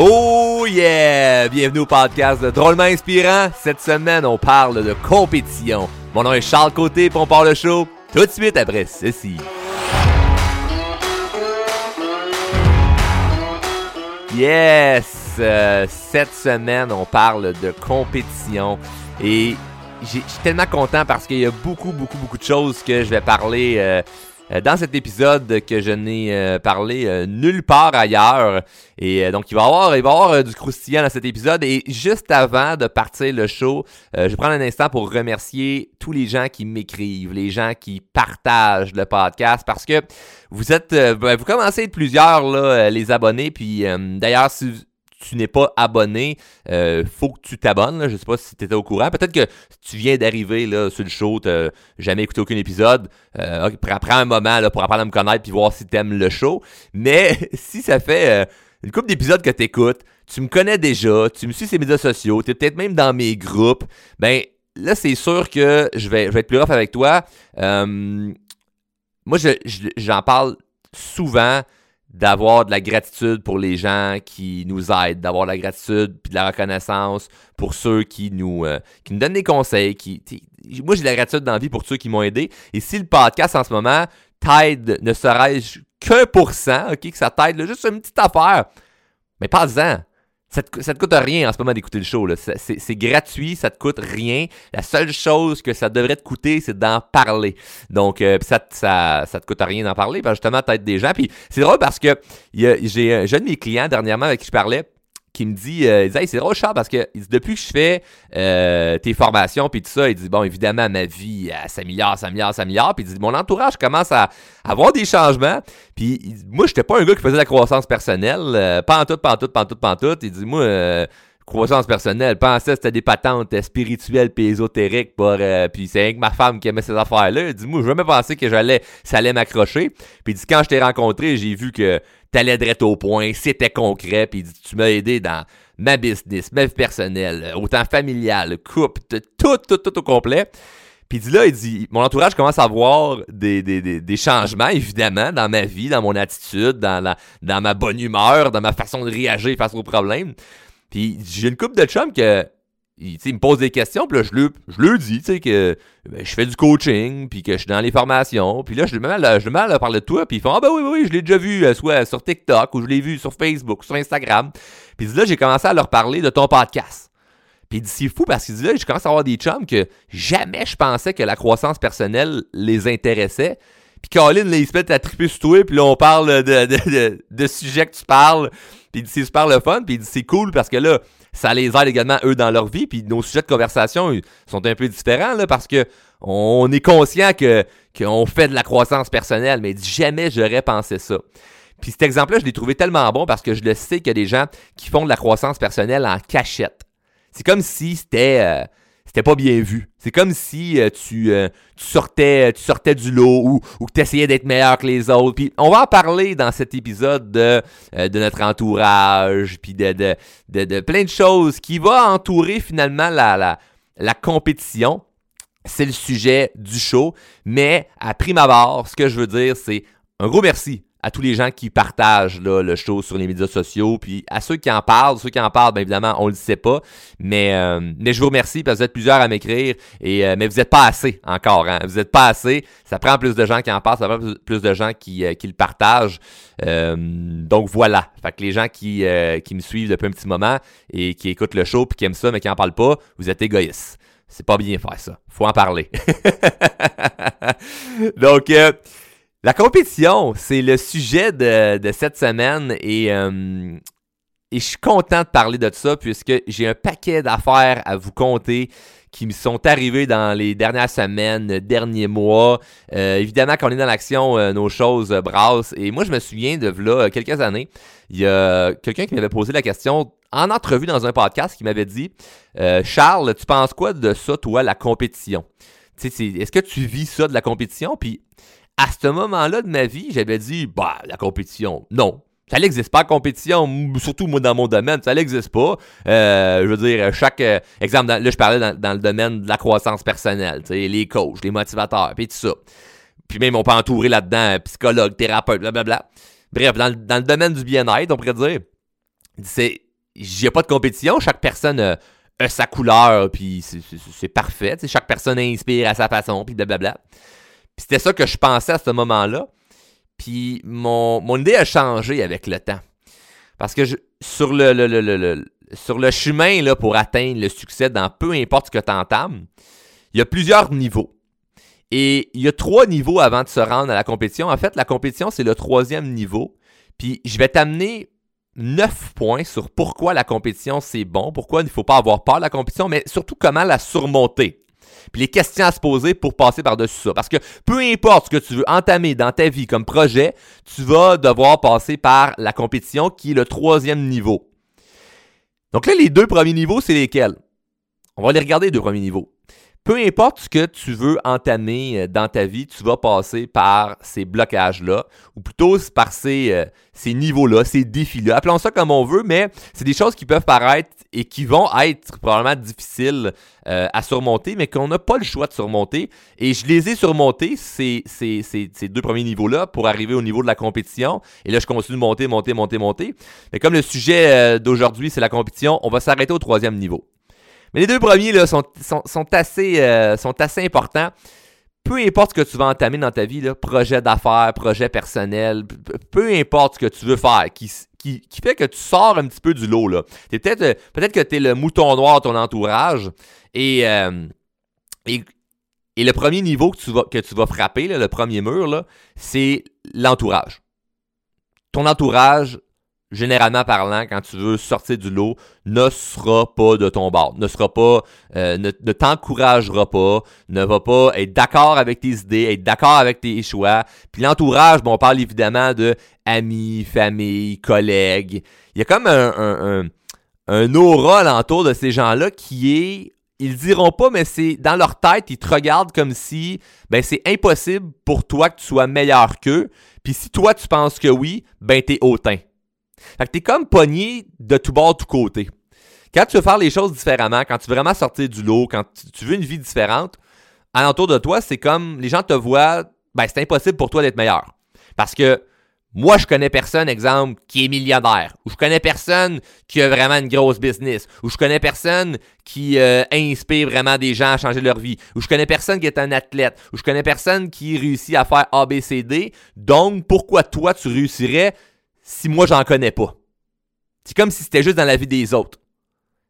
Oh yeah! Bienvenue au podcast de Drôlement Inspirant. Cette semaine, on parle de compétition. Mon nom est Charles Côté, et on part le show tout de suite après ceci. Yes! Euh, cette semaine, on parle de compétition. Et je suis tellement content parce qu'il y a beaucoup, beaucoup, beaucoup de choses que je vais parler euh, dans cet épisode que je n'ai euh, parlé euh, nulle part ailleurs. Et donc, il va y avoir, il va avoir du croustillant dans cet épisode. Et juste avant de partir le show, je vais prendre un instant pour remercier tous les gens qui m'écrivent, les gens qui partagent le podcast parce que vous êtes, ben, vous commencez à être plusieurs, là, les abonnés. Puis d'ailleurs, si tu n'es pas abonné, euh, faut que tu t'abonnes. Je Je sais pas si tu étais au courant. Peut-être que tu viens d'arriver sur le show, tu jamais écouté aucun épisode. Euh, prends un moment là, pour apprendre à me connaître puis voir si tu aimes le show. Mais si ça fait euh, une couple d'épisodes que tu écoutes, tu me connais déjà, tu me suis sur les médias sociaux, tu es peut-être même dans mes groupes, ben là, c'est sûr que je vais, je être plus rough avec toi. Euh, moi, j'en parle souvent d'avoir de la gratitude pour les gens qui nous aident, d'avoir de la gratitude puis de la reconnaissance pour ceux qui nous, euh, qui nous donnent des conseils. Qui, moi, j'ai de la gratitude dans la vie pour ceux qui m'ont aidé. Et si le podcast en ce moment t'aide, ne serait-ce qu'un pour cent, ok, que ça t'aide, juste une petite affaire, mais pas-en. Ça te, te coûte rien en ce moment d'écouter le show. C'est, gratuit, ça te coûte rien. La seule chose que ça devrait te coûter, c'est d'en parler. Donc, euh, ça, ça, ça te coûte rien d'en parler, parce justement, t'aides des gens. Puis c'est drôle parce que j'ai un de mes clients dernièrement avec qui je parlais qui me dit, euh, c'est drôle parce que depuis que je fais euh, tes formations puis tout ça, il dit bon évidemment ma vie elle s'améliore, s'améliore, s'améliore, puis il dit mon entourage commence à, avoir des changements, puis moi j'étais pas un gars qui faisait de la croissance personnelle, euh, pas en tout, pas en tout, pas en tout, pas en tout, il dit moi euh, croissance personnelle, pensais que c'était des patentes spirituelles et ésotériques pour puis c'est rien que ma femme qui aimait ces affaires là, il dit moi je jamais pensé que j'allais ça allait m'accrocher, puis dit quand je t'ai rencontré, j'ai vu que t'allais direct au point, c'était concret, puis tu m'as aidé dans ma business, ma vie personnelle, autant familiale, couple, tout, tout, tout au complet. Puis dit là, il dit, mon entourage commence à voir des, des, des, changements, évidemment, dans ma vie, dans mon attitude, dans, la, dans ma bonne humeur, dans ma façon de réagir face aux problèmes. Puis j'ai une couple de chums que il, me pose des questions, puis là, je lui, je dis, tu sais, que ben, je fais du coaching, puis que je suis dans les formations, puis là, je lui mets mal, je parler de toi, puis ils font, ah ben oui, oui, oui, je l'ai déjà vu, euh, soit sur TikTok, ou je l'ai vu sur Facebook, sur Instagram. Puis là, j'ai commencé à leur parler de ton podcast. Puis il dit, c'est fou, parce qu'il dit là, je commence à avoir des chums que jamais je pensais que la croissance personnelle les intéressait. Puis Colin, là, il se met à triper sur toi, puis là, on parle de, de, de, sujets que tu parles, puis il dit, c'est super le fun, puis il dit, c'est cool, parce que là, ça les aide également eux dans leur vie. Puis nos sujets de conversation sont un peu différents là, parce que on est conscient que qu'on fait de la croissance personnelle, mais jamais j'aurais pensé ça. Puis cet exemple-là, je l'ai trouvé tellement bon parce que je le sais qu'il y a des gens qui font de la croissance personnelle en cachette. C'est comme si c'était euh, pas bien vu. C'est comme si euh, tu, euh, tu, sortais, tu sortais du lot ou, que tu essayais d'être meilleur que les autres. Puis on va en parler dans cet épisode de, euh, de notre entourage, puis de, de, de, de, plein de choses qui vont entourer finalement la, la, la compétition. C'est le sujet du show. Mais à prime abord, ce que je veux dire, c'est un gros merci à tous les gens qui partagent le show sur les médias sociaux, puis à ceux qui en parlent, ceux qui en parlent, bien évidemment, on le sait pas, mais euh, mais je vous remercie parce que vous êtes plusieurs à m'écrire, et euh, mais vous n'êtes pas assez encore, hein, vous n'êtes pas assez, ça prend plus de gens qui en parlent, ça prend plus de gens qui, euh, qui le partagent, donc voilà, fait que les gens qui, qui me suivent depuis un petit moment et qui écoutent le show puis qui aiment ça mais qui en parlent pas, vous êtes égoïstes. C'est pas bien faire ça. Faut en parler. donc, la compétition, c'est le sujet de, cette semaine et, euh, et je suis content de parler de ça puisque j'ai un paquet d'affaires à vous compter qui me sont arrivées dans les dernières semaines, derniers mois. Euh, évidemment, quand on est dans l'action, euh, nos choses brassent. Et moi, je me souviens de là, quelques années, il y a quelqu'un qui m'avait posé la question en entrevue dans un podcast qui m'avait dit Charles, tu penses quoi de ça, toi, la compétition? Est-ce que tu vis ça de la compétition? À ce moment-là de ma vie, j'avais dit, bah, la compétition, non. Ça n'existe pas, la compétition, surtout moi dans mon domaine, ça n'existe pas. Euh, je veux dire, chaque euh, exemple, là je parlais dans, le domaine de la croissance personnelle, les coachs, les motivateurs, puis tout ça. Puis même on peut entourer là-dedans psychologue, thérapeute, blablabla. Bref, dans, le domaine du bien-être, on pourrait dire, c'est a pas de compétition. Chaque personne a, sa couleur, puis c'est parfait. chaque personne inspire à sa façon, puis blablabla. Puis c'était ça que je pensais à ce moment-là. Puis mon, mon idée a changé avec le temps. Parce que sur le, le, sur chemin pour atteindre le succès dans peu importe ce que tu entames, il y a plusieurs niveaux. Et il y a trois niveaux avant de se rendre à la compétition. En fait, la compétition, c'est le troisième niveau. Puis je vais t'amener neuf points sur pourquoi la compétition, c'est bon, pourquoi il ne faut pas avoir peur de la compétition, mais surtout comment la surmonter. Puis les questions à se poser pour passer par-dessus ça. Parce que peu importe ce que tu veux entamer dans ta vie comme projet, tu vas devoir passer par la compétition qui est le troisième niveau. Donc là, les deux premiers niveaux, c'est lesquels? On va les regarder, les deux premiers niveaux peu importe ce que tu veux entamer euh, dans ta vie, tu vas passer par ces blocages-là, ou plutôt par ces, euh, ces niveaux-là, ces défis-là. Appelons ça comme on veut, mais c'est des choses qui peuvent paraître et qui vont être probablement difficiles euh, à surmonter, mais qu'on n'a pas le choix de surmonter. Et je les ai surmontés, ces, ces, ces, deux premiers niveaux-là, pour arriver au niveau de la compétition. Et là, je continue de monter, monter, monter, monter. Mais comme le sujet d'aujourd'hui, c'est la compétition, on va s'arrêter au troisième niveau. Mais les deux premiers là, sont, assez, euh, sont assez importants. Peu importe ce que tu vas entamer dans ta vie, projet d'affaires, projet personnel, peu importe ce que tu veux faire, qui, qui, fait que tu sors un petit peu du lot. Là. peut-être, euh, peut-être que tu es le mouton noir de ton entourage euh, et, et, le premier niveau que tu vas, que tu vas frapper, le premier mur, c'est l'entourage. Ton entourage généralement parlant, quand tu veux sortir du lot, ne sera pas de ton bord, ne sera pas, euh, ne, t'encouragera pas, ne va pas être d'accord avec tes idées, être d'accord avec tes choix. Puis l'entourage, bon, on parle évidemment de amis, famille, collègues. Il y a comme un, un, aura alentour de ces gens-là qui est ils diront pas, mais c'est dans leur tête, ils te regardent comme si ben c'est impossible pour toi que tu sois meilleur qu'eux. Puis si toi tu penses que oui, ben t'es hautain. Fait que t'es comme pogné de tout bord, tout côté. Quand tu veux faire les choses différemment, quand tu veux vraiment sortir du lot, quand tu, veux une vie différente, alentour de toi, c'est comme les gens te voient, ben c'est impossible pour toi d'être meilleur. Parce que moi, je connais personne, exemple, qui est millionnaire, ou je connais personne qui a vraiment une grosse business, ou je connais personne qui euh, inspire vraiment des gens à changer leur vie, ou je connais personne qui est un athlète, ou je connais personne qui réussit à faire ABCD. Donc, pourquoi toi, tu réussirais si moi j'en connais pas. C'est comme si c'était juste dans la vie des autres.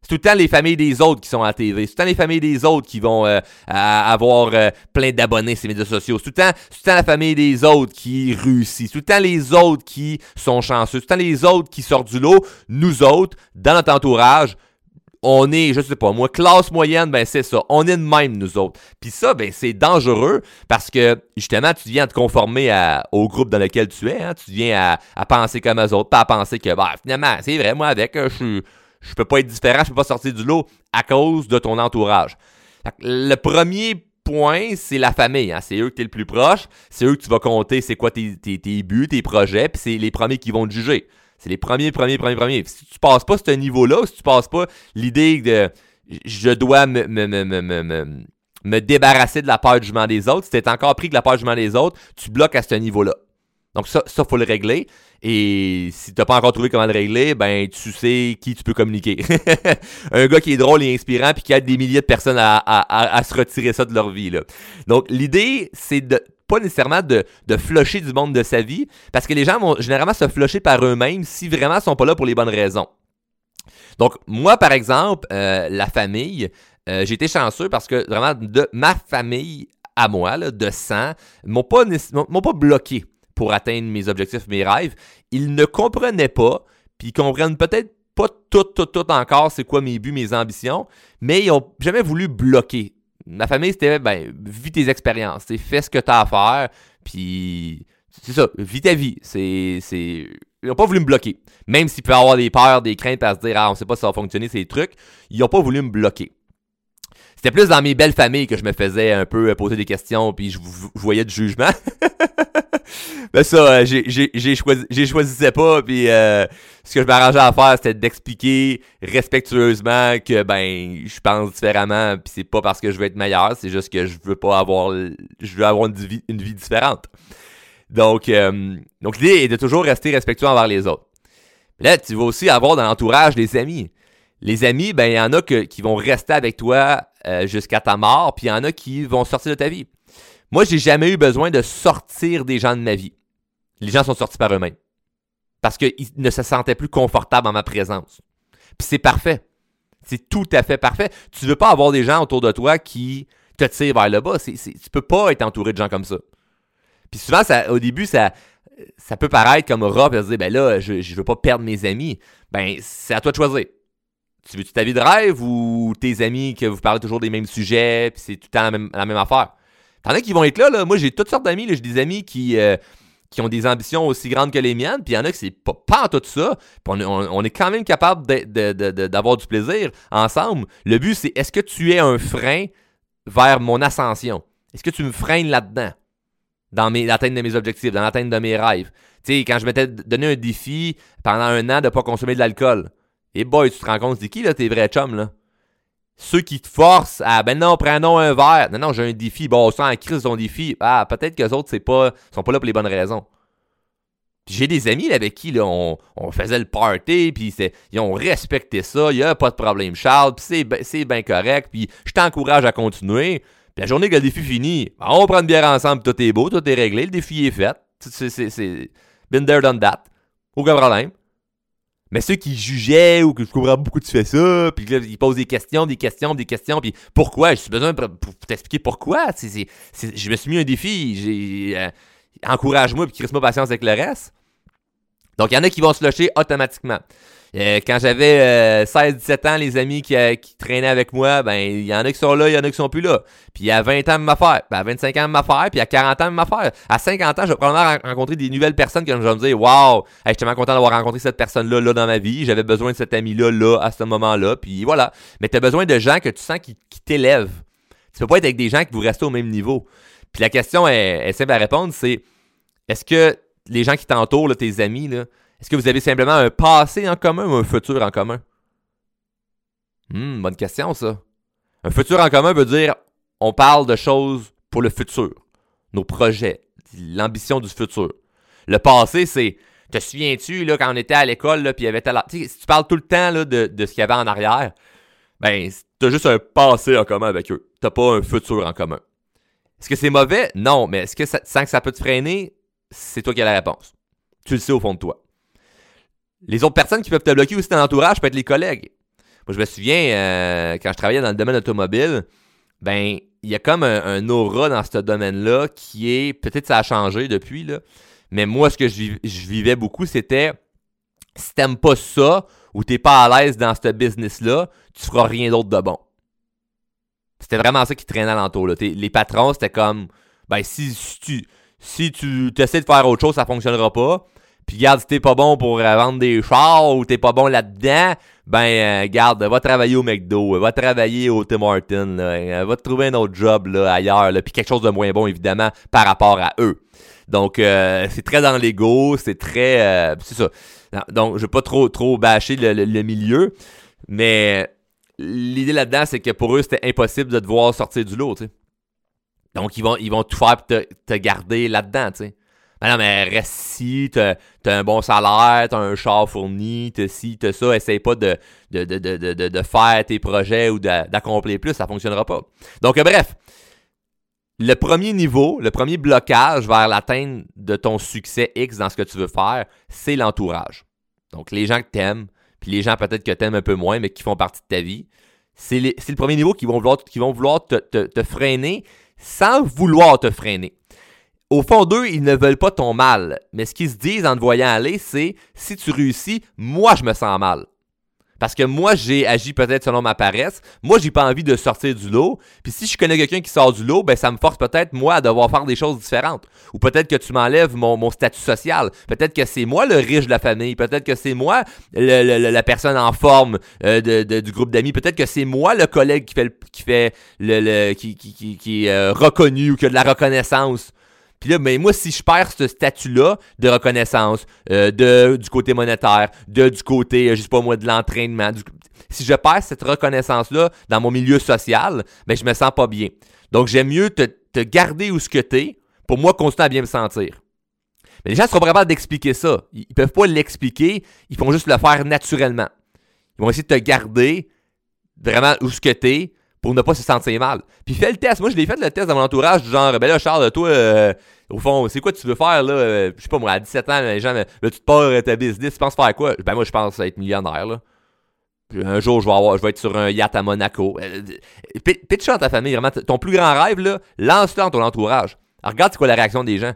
C'est tout le temps les familles des autres qui sont à la TV. C'est tout le temps les familles des autres qui vont euh, avoir euh, plein d'abonnés sur les médias sociaux. C'est tout, le temps, tout le temps la famille des autres qui réussit. C'est tout le temps les autres qui sont chanceux. C'est tout le temps les autres qui sortent du lot. Nous autres, dans notre entourage, on est, je sais pas, moi, classe moyenne, ben c'est ça. On est de même, nous autres. Puis ça, ben c'est dangereux parce que, justement, tu viens te conformer au groupe dans lequel tu es. Hein. Tu viens à, penser comme eux autres, pas à penser que, bah, finalement, c'est vrai, moi, avec, euh, je je peux pas être différent, je peux pas sortir du lot à cause de ton entourage. Le premier point, c'est la famille. Hein. C'est eux que tu le plus proche. C'est eux que tu vas compter c'est quoi tes, tes buts, tes projets, puis c'est les premiers qui vont te juger. C'est les premiers, premiers, premiers, premiers. Si tu passes pas ce niveau-là, si tu passes pas l'idée de je dois me, me, me, me, débarrasser de la peur du jugement des autres, si tu es encore pris que la peur du jugement des autres, tu bloques à ce niveau-là. Donc ça, ça faut le régler. Et si t'as pas encore trouvé comment le régler, ben tu sais qui tu peux communiquer. un gars qui est drôle et inspirant puis qui aide des milliers de personnes à, à, à, se retirer ça de leur vie. Là. Donc l'idée, c'est de pas nécessairement de, de flusher du monde de sa vie, parce que les gens vont généralement se flusher par eux-mêmes si vraiment ils sont pas là pour les bonnes raisons. Donc, moi, par exemple, euh, la famille, euh, j'ai été chanceux parce que vraiment, de ma famille à moi, de sang, m'ont pas, m'ont pas bloqué pour atteindre mes objectifs, mes rêves. Ils ne comprenaient pas, puis ils comprennent peut-être pas tout, tout, tout encore c'est quoi mes buts, mes ambitions, mais ils ont jamais voulu bloquer ma famille, c'était, ben, vis tes expériences, fais ce que tu as à faire, puis c'est ça, vis ta vie. C'est, c'est... Ils n'ont pas voulu me bloquer. Même s'ils peuvent avoir des peurs, des craintes à se dire, ah, on sait pas si ça va fonctionner, ces trucs, ils n'ont pas voulu me bloquer. C'était plus dans mes belles familles que je me faisais un peu poser des questions, puis je, voyais du jugement. ben ça, euh, j'ai choisi, j'ai choisissais pas, puis euh, ce que je m'arrangeais à faire, c'était d'expliquer respectueusement que ben je pense différemment, puis c'est pas parce que je veux être meilleur, c'est juste que je veux pas avoir, je veux avoir une vie, une vie différente. Donc, euh, donc l'idée est de toujours rester respectueux envers les autres. Là, tu vas aussi avoir dans l'entourage des amis. Les amis, ben il y en a qui vont rester avec toi jusqu'à ta mort, puis il y en a qui vont sortir de ta vie. Moi, j'ai jamais eu besoin de sortir des gens de ma vie. Les gens sont sortis par eux-mêmes. Parce qu'ils ne se sentaient plus confortables en ma présence. Puis c'est parfait. C'est tout à fait parfait. Tu veux pas avoir des gens autour de toi qui te tirent vers le bas. Tu tu peux pas être entouré de gens comme ça. Puis souvent, au début, ça, ça peut paraître comme rough de se dire, ben là, je, je veux pas perdre mes amis. Ben, c'est à toi de choisir. Tu veux-tu ta vie de rêve ou tes amis que vous parlez toujours des mêmes sujets, puis c'est tout le temps la même, affaire? T'en as qui vont être là, là. Moi, j'ai toutes sortes d'amis, J'ai des amis qui, euh, qui ont des ambitions aussi grandes que les miennes, puis il y en a qui c'est pas, tout ça. Puis on, est quand même capable d'avoir du plaisir ensemble. Le but, c'est est-ce que tu es un frein vers mon ascension? Est-ce que tu me freines là-dedans? Dans l'atteinte de mes objectifs, dans l'atteinte de mes rêves. Tu sais, quand je m'étais donné un défi pendant un an de pas consommer de l'alcool, et boy, tu te rends compte, c'est qui là tes vrais chums là? Ceux qui te forcent à ben non, prenons un verre. Non, non, j'ai un défi. Bon, ça en crise ton défi. Ah, peut-être que les autres, c'est pas. sont pas là pour les bonnes raisons. J'ai des amis avec qui là, on, faisait le party, puis ils ont respecté ça, il n'y a pas de problème, Charles, puis c'est bien correct, puis je t'encourage à continuer. Puis la journée que le défi finit, ben, on prend une bière ensemble, tout est beau, tout est réglé, le défi est fait. C'est been there, done that. Aucun problème. Mais ceux qui jugeaient ou que je comprends beaucoup tu fais ça, puis là, ils posent des questions, des questions, des questions, puis pourquoi? J'ai besoin pour, t'expliquer pourquoi? je me suis mis un défi, euh, encourage-moi puis crisse-moi patience avec le reste. Donc, il y en a qui vont se lâcher automatiquement. Euh, quand j'avais 16-17 euh, ans, les amis euh, qui, traînaient avec moi, ben il y en a qui sont là, il y en a qui sont plus là. Puis à 20 ans, même affaire. Puis à 25 ans, même affaire. Puis à 40 ans, même affaire. À 50 ans, je vais probablement rencontrer des nouvelles personnes qui vont me dire Waouh, je suis tellement content d'avoir rencontré cette personne-là là dans ma vie. J'avais besoin de cet ami-là là à ce moment-là. Puis voilà. Mais tu as besoin de gens que tu sens qui, t'élèvent. Tu peux pas être avec des gens qui vous restez au même niveau. Puis la question est, est simple à répondre, c'est est-ce que les gens qui t'entourent, tes amis, là, est-ce que vous avez simplement un passé en commun ou un futur en commun? Hmm, bonne question, ça. Un futur en commun veut dire on parle de choses pour le futur, nos projets, l'ambition du futur. Le passé, c'est te souviens-tu là, quand on était à l'école, puis il y avait tel... Si tu parles tout le temps là, de, de ce qu'il y avait en arrière, ben, t'as juste un passé en commun avec eux. T'as pas un futur en commun. Est-ce que c'est mauvais? Non, mais est-ce que ça, sans que ça peut te freiner? C'est toi qui as la réponse. Tu le sais au fond de toi. Les autres personnes qui peuvent te bloquer aussi dans l'entourage peuvent être les collègues. Moi, je me souviens, euh, quand je travaillais dans le domaine automobile, ben, il y a comme un, aura dans ce domaine-là qui est, peut-être ça a changé depuis, là, mais moi, ce que je, vivais beaucoup, c'était, si t'aimes pas ça, ou t'es pas à l'aise dans ce business-là, tu feras rien d'autre de bon. C'était vraiment ça qui traînait alentour. Là. Les patrons, c'était comme, ben, si, tu, si tu essaies de faire autre chose, ça fonctionnera pas. Puis garde, si t'es pas bon pour euh, vendre des chars ou t'es pas bon là-dedans, ben euh, garde, va travailler au McDo, va travailler au Tim Hortons, là, euh, va te trouver un autre job là, ailleurs, là, puis quelque chose de moins bon évidemment par rapport à eux. Donc c'est très dans l'ego, c'est très, c'est ça. Donc je vais pas trop trop bâcher le, milieu, mais l'idée là-dedans c'est que pour eux c'était impossible de te voir sortir du lot, tu sais. Donc ils vont ils vont tout faire pour te, te garder là-dedans, tu sais. Ben non, mais reste ici, t'as as un bon salaire, t'as un char fourni, t'as ci, t'as ça. Essaye pas de, de, de, de, de faire tes projets ou d'accomplir plus, ça fonctionnera pas. Donc, euh, bref, le premier niveau, le premier blocage vers l'atteinte de ton succès X dans ce que tu veux faire, c'est l'entourage. Donc, les gens que t'aimes, puis les gens peut-être que t'aimes un peu moins, mais qui font partie de ta vie, c'est le premier niveau qui vont vouloir, qui vont vouloir te freiner sans vouloir te freiner au fond d'eux, ils ne veulent pas ton mal. Mais ce qu'ils se disent en te voyant aller, c'est si tu réussis, moi je me sens mal. Parce que moi, j'ai agi peut-être selon ma paresse. Moi, j'ai pas envie de sortir du lot. Puis si je connais quelqu'un qui sort du lot, ben ça me force peut-être moi à devoir faire des choses différentes. Ou peut-être que tu m'enlèves mon, statut social. Peut-être que c'est moi le riche de la famille. Peut-être que c'est moi la personne en forme euh, du groupe d'amis. Peut-être que c'est moi le collègue qui fait qui fait le, qui, qui, est euh, reconnu ou qui a de la reconnaissance. Puis là, mais moi, si je perds ce statut-là de reconnaissance, euh, de, du côté monétaire, de, du côté, euh, je sais pas moi, de l'entraînement, si je perds cette reconnaissance-là dans mon milieu social, ben, je me sens pas bien. Donc, j'aime mieux te, te garder où ce que t'es pour moi continuer à bien me sentir. Mais les gens sont pas capables d'expliquer ça. Ils, ils peuvent pas l'expliquer, ils font juste le faire naturellement. Ils vont essayer de te garder vraiment où ce que t'es pour ne pas se sentir mal. Puis fais le test. Moi, je l'ai fait le test dans mon entourage, du genre, ben là, Charles, toi, euh, au fond, c'est quoi tu veux faire, là? Euh, je sais pas, moi, à 17 ans, les gens, là, tu te pars ta business, tu penses faire quoi? Ben moi, je pense être millionnaire, là. Puis un jour, je vais, avoir, je vais être sur un yacht à Monaco. Euh, pitch dans ta famille, vraiment. Ton plus grand rêve, là, lance-le dans ton entourage. Regarde c'est quoi la réaction des gens.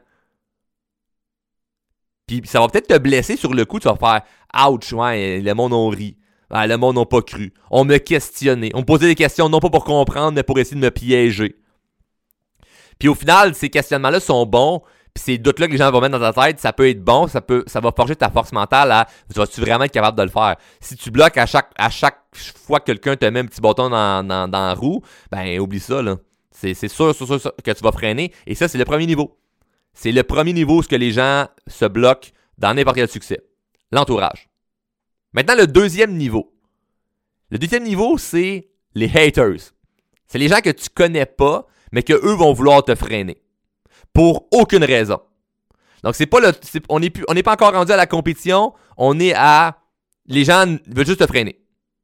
Puis ça va peut-être te blesser sur le coup, tu vas faire Ouch, ouais, le monde on. Ah, le monde n'a pas cru. On me questionnait. On me posait des questions non pas pour comprendre, mais pour essayer de me piéger. Puis au final, ces questionnements-là sont bons. Puis ces doutes-là que les gens vont mettre dans ta tête, ça peut être bon, ça peut, ça va forger ta force mentale à vas-tu vraiment être capable de le faire? Si tu bloques à chaque, fois que quelqu'un te met un petit bâton dans, dans, la roue, ben oublie ça là. C'est, sûr, sûr, sûr, que tu vas freiner. Et ça, c'est le premier niveau. C'est le premier niveau, que les gens se bloquent dans n'importe quel succès. L'entourage. Maintenant, le deuxième niveau. Le deuxième niveau, c'est les haters. C'est les gens que tu connais pas, mais que eux vont vouloir te freiner. Pour aucune raison. Donc, c'est pas le, on n'est on n'est pas encore rendu à la compétition. On est à, les gens veulent juste te freiner.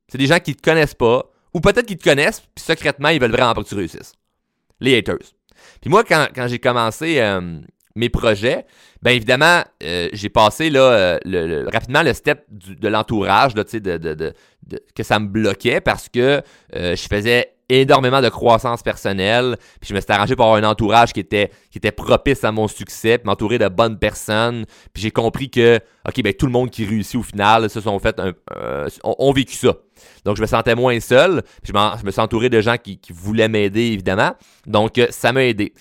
C'est des gens qui te connaissent pas, ou peut-être qu'ils te connaissent, puis secrètement, ils veulent vraiment pas que tu réussisses. Les haters. Puis moi, quand, j'ai commencé euh, mes projets, bien évidemment, euh, j'ai passé euh, rapidement le step de l'entourage, de, que ça me bloquait parce que euh, je faisais énormément de croissance personnelle, puis je me suis arrangé pour avoir un entourage qui était, propice à mon succès, puis m'entourer de bonnes personnes, puis j'ai compris que, ok, ben tout le monde qui réussit au final, se sont fait ont, vécu ça. Donc je me sentais moins seul, puis je, me suis entouré de gens qui, qui voulaient m'aider, évidemment, donc ça m'a aidé.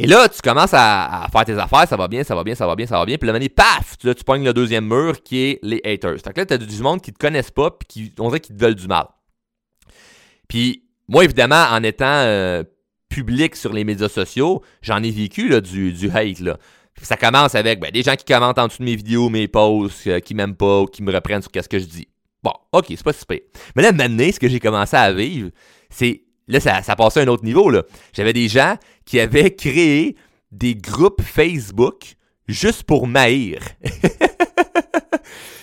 Et là, tu commences à, faire tes affaires, ça va bien, ça va bien, ça va bien, ça va bien. Puis là, paf, tu, pognes le deuxième mur qui est les haters. Fait que là, tu as du monde qui te connaissent pas, puis qui, on dirait qu'ils te veulent du mal. Puis moi, évidemment, en étant euh, public sur les médias sociaux, j'en ai vécu là, du, du hate. Ça commence avec ben, des gens qui commentent en dessous de mes vidéos, mes posts, euh, qui m'aiment pas ou qui me reprennent sur ce que je dis. Bon, ok, c'est pas super. Mais là, maintenant, ce que j'ai commencé à vivre, c'est Là, ça, ça passait à un autre niveau. J'avais des gens qui avaient créé des groupes Facebook juste pour maïr.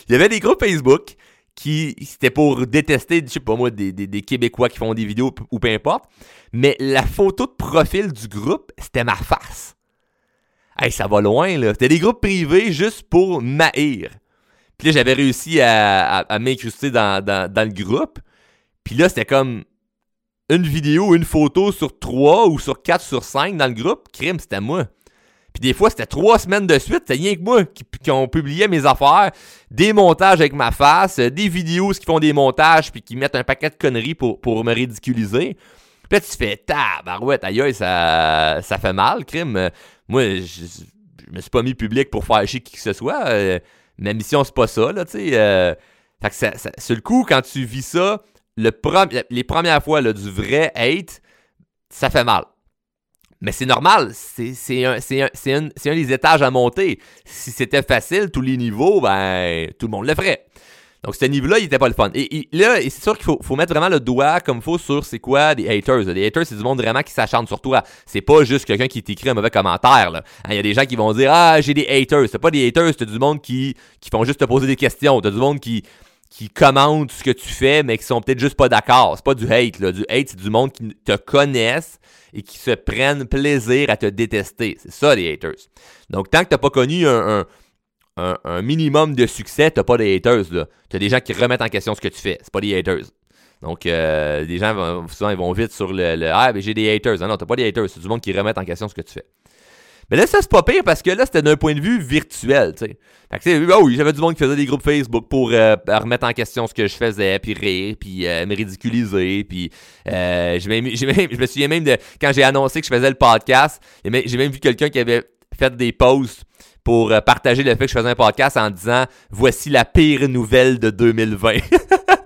Il y avait des groupes Facebook qui c'était pour détester, je sais pas moi, des, Québécois qui font des vidéos ou peu importe. Mais la photo de profil du groupe, c'était ma face. Hey, ça va loin, là. C'était des groupes privés juste pour maïr. Puis là, j'avais réussi à, à, m'incruster dans, dans, dans le groupe. Puis là, c'était comme une vidéo, une photo sur trois ou sur quatre sur cinq dans le groupe, crime, c'était moi. Puis des fois, c'était trois semaines de suite, c'était rien que moi qui, ont publié mes affaires, des montages avec ma face, des vidéos qui font des montages puis qui mettent un paquet de conneries pour, pour me ridiculiser. Puis là, tu fais tabarouette, aïe, ça, ça fait mal, crime. Moi, je, je, me suis pas mis public pour faire chier qui que ce soit. Euh, ma mission, c'est pas ça, là, tu sais. Euh, fait que ça, sur le coup, quand tu vis ça, le les premières fois là, du vrai hate, ça fait mal. Mais c'est normal, c'est un, un, un, des étages à monter. Si c'était facile, tous les niveaux, ben, tout le monde le ferait. Donc, ce niveau-là, il était pas le fun. Et, là, c'est sûr qu'il faut, faut, mettre vraiment le doigt comme il faut sur c'est quoi des haters. Des haters, c'est du monde vraiment qui s'acharne sur toi. C'est pas juste quelqu'un qui t'écrit un mauvais commentaire. Hein, il y a des gens qui vont dire Ah, j'ai des haters. C'est pas des haters, c'est du monde qui, qui font juste te poser des questions. T'as du monde qui, qui commentent ce que tu fais, mais qui sont peut-être juste pas d'accord. C'est pas du hate, là. Du hate, c'est du monde qui te connaissent et qui se prennent plaisir à te détester. C'est ça, les haters. Donc, tant que t'as pas connu un, minimum de succès, t'as pas des haters, là. T'as des gens qui remettent en question ce que tu fais. C'est pas des haters. Donc, euh, des gens, souvent, ils vont vite sur le, le Ah, mais j'ai des haters. Non, non, t'as pas des haters. C'est du monde qui remet en question ce que tu fais. Mais là, ça, c'est pas pire parce que là, c'était d'un point de vue virtuel, tu sais. Fait que, oh j'avais du monde qui faisait des groupes Facebook pour euh, remettre en question ce que je faisais, puis rire, puis euh, me ridiculiser, puis euh, je me souviens même de, quand j'ai annoncé que je faisais le podcast, j'ai même vu quelqu'un qui avait fait des posts pour partager le fait que je faisais un podcast en disant « Voici la pire nouvelle de 2020 ».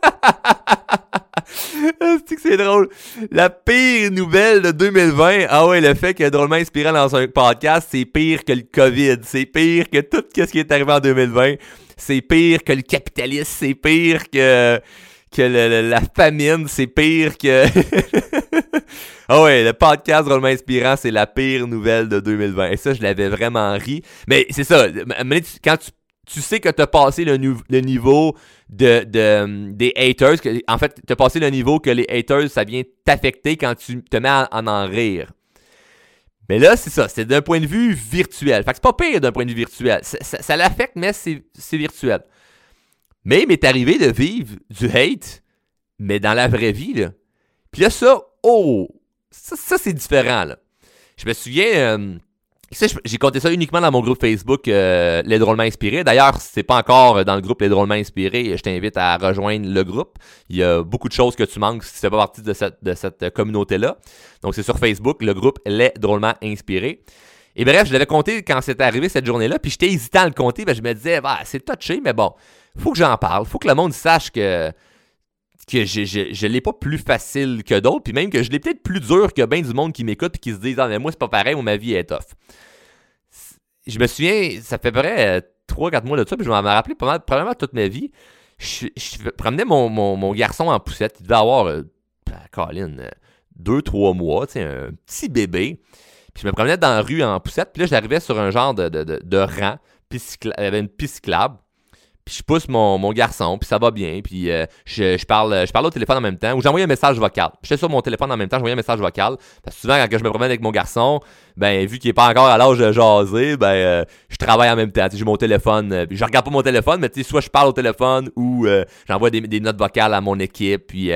c'est que c'est drôle. La pire nouvelle de 2020, ah ouais, le fait que Drôlement Inspirant dans un podcast, c'est pire que le COVID. C'est pire que tout ce qui est arrivé en 2020. C'est pire que le capitalisme. C'est pire que, que la famine. C'est pire que... Ah ouais, le podcast Drôlement Inspirant, c'est la pire nouvelle de 2020. Et ça, je l'avais vraiment ri. Mais c'est ça, quand tu, tu sais que tu as passé le, niveau de, de, des haters, que, en fait, tu as passé le niveau que les haters, ça vient t'affecter quand tu te mets à en, en rire. Mais là, c'est ça, c'est d'un point de vue virtuel. Fait que c'est pas pire d'un point de vue virtuel. Ça, ça, l'affecte, mais c'est virtuel. Mais il m'est arrivé de vivre du hate, mais dans la vraie vie, là. Puis là, ça, oh, ça, c'est différent, là. Je me souviens, euh, j'ai compté ça uniquement dans mon groupe Facebook euh, Les Drôlement Inspirés. D'ailleurs, si c'est pas encore dans le groupe Les Drôlement Inspirés, je t'invite à rejoindre le groupe. Il y a beaucoup de choses que tu manques si tu fais pas partie de cette, cette communauté-là. Donc, c'est sur Facebook, le groupe Les Drôlement Inspirés. Et bref, je l'avais compté quand c'était arrivé cette journée-là, puis j'étais hésitant à le compter, ben, je me disais, bah, c'est touché, mais bon, faut que j'en parle, faut que le monde sache que que je, je, l'ai pas plus facile que d'autres, puis même que je l'ai peut-être plus dur que bien du monde qui m'écoute et qui se disent Ah, mais moi, c'est pas pareil, ou ma vie est tough. Je me souviens, ça fait près 3-4 euh, mois de ça, puis je m'en rappelé mal, probablement toute ma vie. Je, promenais mon, mon, garçon en poussette, il devait avoir, euh, Colin, 2-3 euh, mois, tu un petit bébé. Puis je me promenais dans la rue en poussette, puis là, j'arrivais sur un genre de, de, de, de rang, il y avait une piste je pousse mon, mon garçon, puis ça va bien, puis euh, je, je, parle, je parle au téléphone en même temps, ou j'envoie un message vocal. J'étais sur mon téléphone en même temps, j'envoyais un message vocal. Parce que souvent, quand je me promène avec mon garçon, ben, vu qu'il est pas encore à l'âge de jaser, ben, euh, je travaille en même temps. J'ai mon téléphone, euh, je regarde pas mon téléphone, mais soit je parle au téléphone ou j'envoie des, des, notes vocales à mon équipe, puis,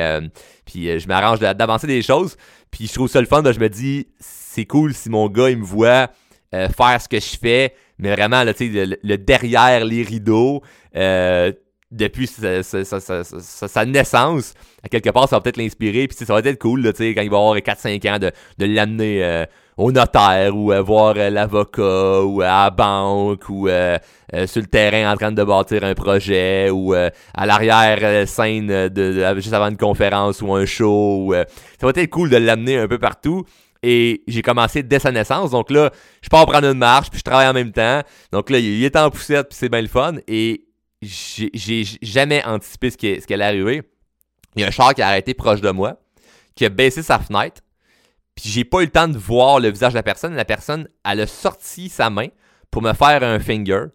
puis je m'arrange d'avancer des choses. Puis je trouve ça le fun, ben, je me dis, c'est cool si mon gars, il me voit faire ce que je fais, mais vraiment, le, derrière les rideaux, euh, depuis sa, naissance, à quelque part, ça va peut-être l'inspirer, puis ça va être cool, quand il va avoir 4-5 ans, de, l'amener euh, au notaire, ou voir euh, l'avocat, ou à la banque, ou sur le terrain en train de bâtir un projet, ou à l'arrière-scène de, juste avant une conférence ou un show. ça va être cool de l'amener un peu partout. Et j'ai commencé dès sa naissance. Donc là, je pars prendre une marche, puis je travaille en même temps. Donc là, il est en poussette, puis c'est bien le fun. Et j'ai jamais anticipé ce qui, ce qui allait arriver. Il y a un char qui a arrêté proche de moi, qui a baissé sa fenêtre, puis j'ai pas eu le temps de voir le visage de la personne. La personne, elle a sorti sa main pour me faire un finger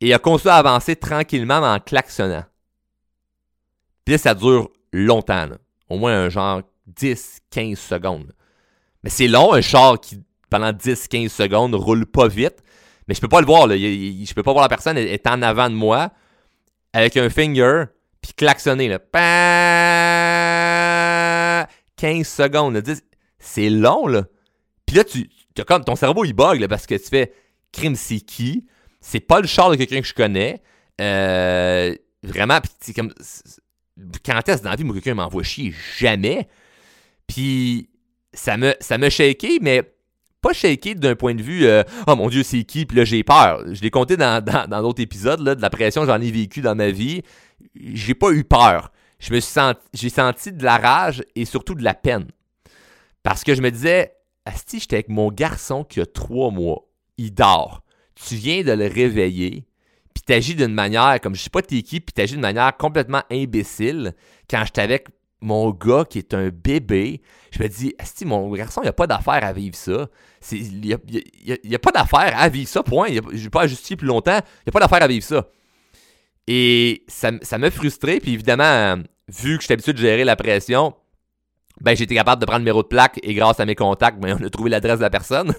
et a continué à avancer tranquillement en klaxonnant. Puis là, ça dure longtemps, au moins un genre 10-15 secondes. Mais c'est long, un char qui, pendant 10-15 secondes, roule pas vite. Mais je peux pas le voir, là. Je peux pas voir la personne elle est en avant de moi avec un finger puis klaxonner, là. 15 secondes, C'est long, là. Puis là, tu, comme, ton cerveau, il bug, là, parce que tu fais crime, c'est qui? C'est pas le char de quelqu'un que je connais. Euh, vraiment, puis comme. Quand est-ce dans la vie, moi, quelqu'un m'envoie chier? Jamais. Puis ça me, ça shaké, mais pas shaké d'un point de vue euh, Oh mon Dieu, c'est qui? Puis là, j'ai peur. Je l'ai compté dans, d'autres épisodes, de la pression j'en ai vécu dans ma vie. J'ai pas eu peur. Je me j'ai senti de la rage et surtout de la peine. Parce que je me disais, Asti, j'étais avec mon garçon qui a trois mois. Il dort. Tu viens de le réveiller, puis t'agis d'une manière, comme je sais pas t'es qui, puis t'agis d'une manière complètement imbécile quand j'étais avec mon gars qui est un bébé, je me dis, si mon garçon, il n'y a pas d'affaire à vivre ça. Il n'y a, pas d'affaire à vivre ça, point. Je vais pas justifier plus longtemps. Il n'y a pas d'affaire à vivre ça. Et ça, m'a frustré. Puis évidemment, vu que j'étais habitué de gérer la pression, ben, été capable de prendre le numéro de plaque et grâce à mes contacts, ben, on a trouvé l'adresse de la personne.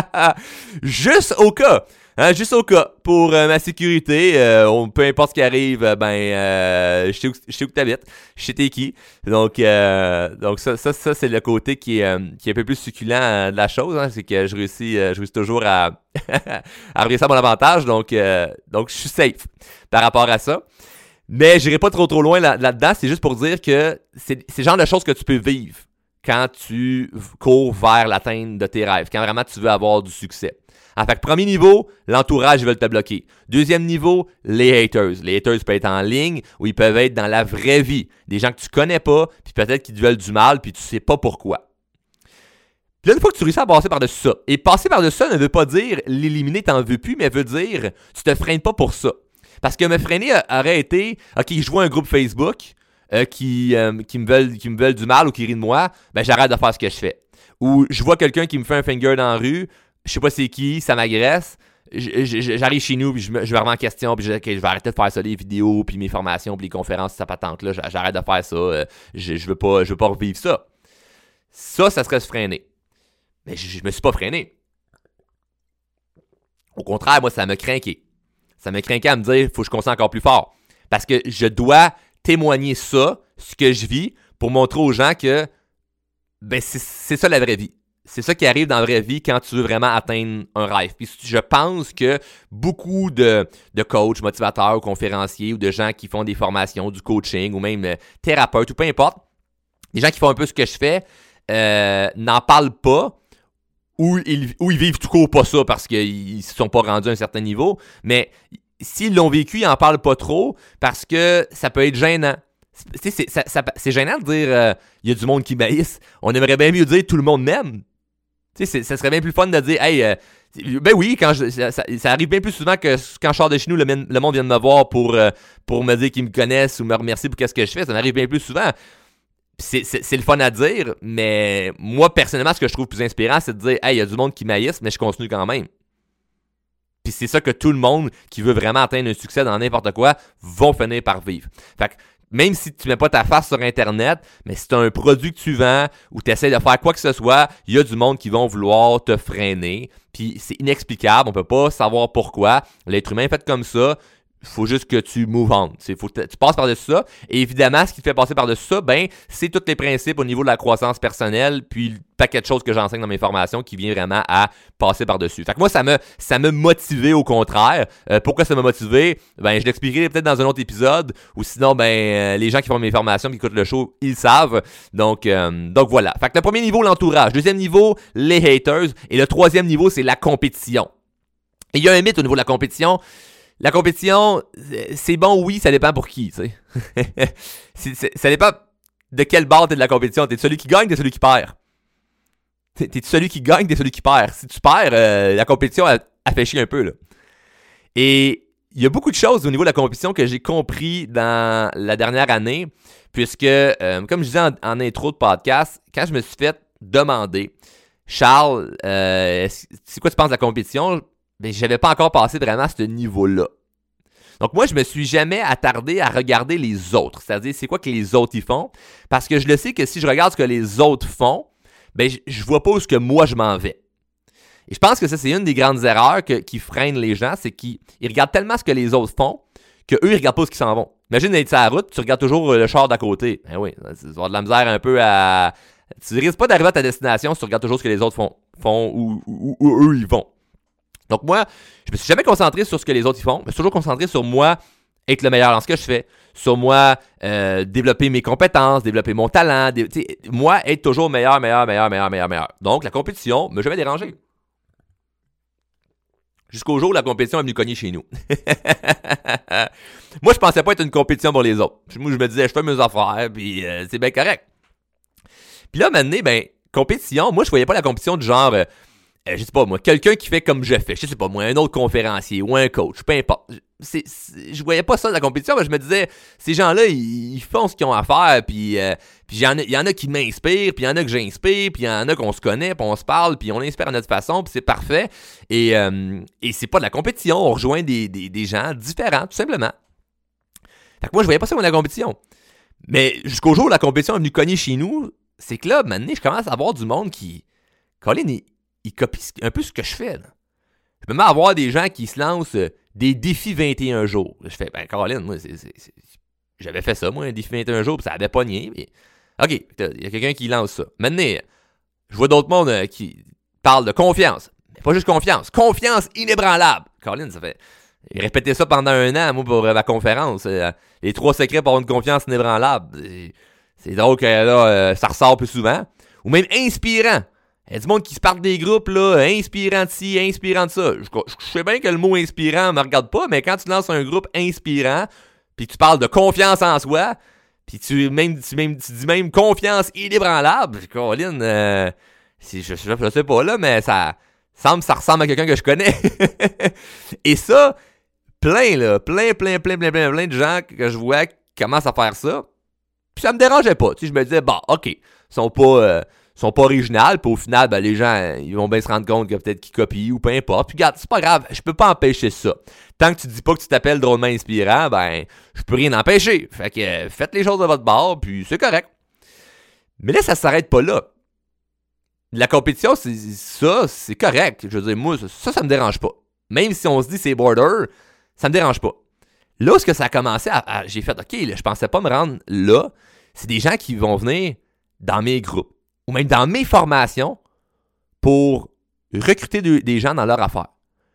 Juste au cas. Hein, juste au cas, pour euh, ma sécurité, euh, peu importe ce qui arrive, euh, ben, je sais où, tu habites, je sais t'es qui. Donc, donc ça, ça, ça c'est le côté qui est, qui est un peu plus succulent de la chose. Hein, c'est que je réussis, je réussis toujours à, à ça à mon avantage. Donc, donc, je suis safe par rapport à ça. Mais j'irai pas trop trop loin là-dedans. c'est juste pour dire que c'est le genre de choses que tu peux vivre quand tu cours vers l'atteinte de tes rêves, quand vraiment tu veux avoir du succès. En fait, premier niveau, l'entourage, veulent te bloquer. Deuxième niveau, les haters. Les haters peuvent être en ligne ou ils peuvent être dans la vraie vie. Des gens que tu connais pas, puis peut-être qu'ils te veulent du mal, puis tu sais pas pourquoi. Puis là, une fois que tu réussis à passer par-dessus ça, et passer par-dessus ça ne veut pas dire l'éliminer, t'en veux plus, mais veut dire tu te freines pas pour ça. Parce que me freiner aurait été, ok, je vois un groupe Facebook, euh, qui, euh, qui, me veulent, qui me veulent du mal ou qui rient de moi, ben j'arrête de faire ce que je fais. Ou je vois quelqu'un qui me fait un finger dans la rue, je sais pas c'est qui, ça m'agresse, j'arrive chez nous, puis je me, je remets en question, puis je, je vais arrêter de faire ça, les vidéos, puis mes formations, puis les conférences, ça patente là, j'arrête de faire ça, euh, je, je veux pas, je veux pas revivre ça. Ça, ça serait se freiner. Mais je, je me suis pas freiné. Au contraire, moi, ça me craqué. Ça me craqué à me dire, faut que je concentre encore plus fort. Parce que je dois témoigner ça, ce que je vis, pour montrer aux gens que ben, c'est ça la vraie vie. C'est ça qui arrive dans la vraie vie quand tu veux vraiment atteindre un rêve. Puis je pense que beaucoup de, de coachs, motivateurs conférenciers ou de gens qui font des formations, du coaching ou même euh, thérapeutes ou peu importe, des gens qui font un peu ce que je fais, euh, n'en parlent pas ou ils, ou ils vivent tout court pas ça parce qu'ils ne se sont pas rendus à un certain niveau. Mais s'ils l'ont vécu, ils n'en parlent pas trop parce que ça peut être gênant. C'est gênant de dire euh, il y a du monde qui maïs. On aimerait bien mieux dire tout le monde m'aime. Ça serait bien plus fun de dire hey, euh, ben oui, quand ça, arrive bien plus souvent que quand je sors de chez nous, le, monde vient de me voir pour, euh, pour me dire qu'ils me connaissent ou me remercier pour ce que je fais. Ça m'arrive bien plus souvent c'est le fun à dire, mais moi, personnellement, ce que je trouve plus inspirant, c'est de dire, hey, il y a du monde qui maïsse, mais je continue quand même. Puis c'est ça que tout le monde qui veut vraiment atteindre un succès dans n'importe quoi vont finir par vivre. Fait que même si tu mets pas ta face sur Internet, mais si tu as un produit que tu vends ou tu essaies de faire quoi que ce soit, il y a du monde qui vont vouloir te freiner. Puis c'est inexplicable, on peut pas savoir pourquoi. L'être humain est fait comme ça faut juste que tu move on. Faut tu passes par-dessus ça. Et évidemment, ce qui te fait passer par-dessus ça, ben, c'est tous les principes au niveau de la croissance personnelle, puis le paquet de choses que j'enseigne dans mes formations qui vient vraiment à passer par-dessus. Fait que moi, ça me, ça me motivait au contraire. Euh, pourquoi ça m'a motivé? Ben, je l'expliquerai peut-être dans un autre épisode, ou sinon, ben, euh, les gens qui font mes formations, qui écoutent le show, ils savent. Donc, euh, donc voilà. Fait que le premier niveau, l'entourage. Deuxième niveau, les haters. Et le troisième niveau, c'est la compétition. Et il y a un mythe au niveau de la compétition. La compétition, c'est bon, oui, ça dépend pour qui, tu sais. ça dépend de quel bord t'es de la compétition. T'es celui qui gagne, t'es celui qui perd. T'es celui qui gagne, t'es celui qui perd. Si tu perds, euh, la compétition a, fait chier un peu, là. Et il y a beaucoup de choses au niveau de la compétition que j'ai compris dans la dernière année, puisque, euh, comme je disais en, intro de podcast, quand je me suis fait demander, Charles, euh, c'est quoi tu penses de la compétition? Mais j'avais pas encore passé vraiment à ce niveau-là. Donc moi, je me suis jamais attardé à regarder les autres, c'est-à-dire c'est quoi que les autres y font, parce que je le sais que si je regarde ce que les autres font, ben je, vois pas où ce que moi je m'en vais. Et je pense que ça c'est une des grandes erreurs qui freinent les gens, c'est qu'ils regardent tellement ce que les autres font que eux ils regardent pas ce qu'ils s'en vont. Imagine d'être sur la route, tu regardes toujours le char d'à côté. Ben oui, tu vas avoir de la misère un peu à tu risques pas d'arriver à ta destination si tu regardes toujours ce que les autres font, font ou, où eux ils vont. Donc moi, je me suis jamais concentré sur ce que les autres font, mais je suis toujours concentré sur moi être le meilleur dans ce que je fais, sur moi euh, développer mes compétences, développer mon talent, moi être toujours meilleur, meilleur, meilleur, meilleur, meilleur, meilleur. Donc la compétition me jamais dérangé. Jusqu'au jour où la compétition est venue cogner chez nous. moi, je pensais pas être une compétition pour les autres. Moi, je me disais, je fais mes affaires, puis euh, c'est bien correct. Puis là, maintenant, ben, compétition, moi, je voyais pas la compétition du genre, euh, euh, je sais pas moi, quelqu'un qui fait comme je fais, je sais pas moi, un autre conférencier ou un coach, peu importe. C'est, je voyais pas ça dans la compétition, mais je me disais, ces gens-là, ils, font ce qu'ils ont à faire, puis euh, il y, y en a qui m'inspirent, puis il y en a que j'inspire, puis il y en a qu'on se connaît, puis on se parle, puis on inspire à notre façon, puis c'est parfait. Et, euh, et c'est pas de la compétition, on rejoint des, des, des, gens différents, tout simplement. Fait que moi, je voyais pas ça dans la compétition. Mais jusqu'au jour où la compétition est venue cogner chez nous, c'est que là, maintenant, je commence à avoir du monde qui... Colin, copie un peu ce que je fais. Je peux même avoir des gens qui se lancent euh, des défis 21 jours. Je fais, ben Caroline, moi, j'avais fait ça, moi, un défi 21 jours, puis ça avait pas nié. Mais... OK, il y a quelqu'un qui lance ça. Maintenant, je vois d'autres mondes euh, qui parlent de confiance. Mais pas juste confiance. Confiance inébranlable. Caroline, ça fait. Répéter ça pendant un an, moi, pour euh, ma conférence. les trois secrets pour avoir une confiance inébranlable. C'est drôle que là, ça ressort plus souvent. Ou même inspirant. Il y a du monde qui se parle des groupes, là, inspirant de ci, inspirant de ça. Je, sais bien que le mot inspirant me regarde pas, mais quand tu lances un groupe inspirant, puis tu parles de confiance en soi, puis tu, même, tu, dis même confiance inébranlable, Colin, euh, je, je, je, sais pas là, mais ça ça ressemble à quelqu'un que je connais. Et ça, plein, là, plein, plein, plein, plein, plein, plein de gens que je vois qui commencent à faire ça. Puis ça me dérangeait pas. Je me disais, bah, ok, ils sont pas, euh, sont pas originales. Puis au final, ben, les gens, ils vont bien se rendre compte que peut-être qu'ils copient ou peu importe. Puis regarde, c'est pas grave, je peux pas empêcher ça. Tant que tu dis pas que tu t'appelles drôlement inspirant, ben, je peux rien empêcher. Fait que euh, faites les choses de votre bord, puis c'est correct. Mais là, ça s'arrête pas là. La compétition, c'est ça, c'est correct. Je veux dire, moi, ça, ça me dérange pas. Même si on se dit c'est border, ça me dérange pas. Là ce que ça a commencé à, j'ai fait OK, là, je pensais pas me rendre là, c'est des gens qui vont venir dans mes groupes ou même dans mes formations pour recruter des gens dans leur affaire.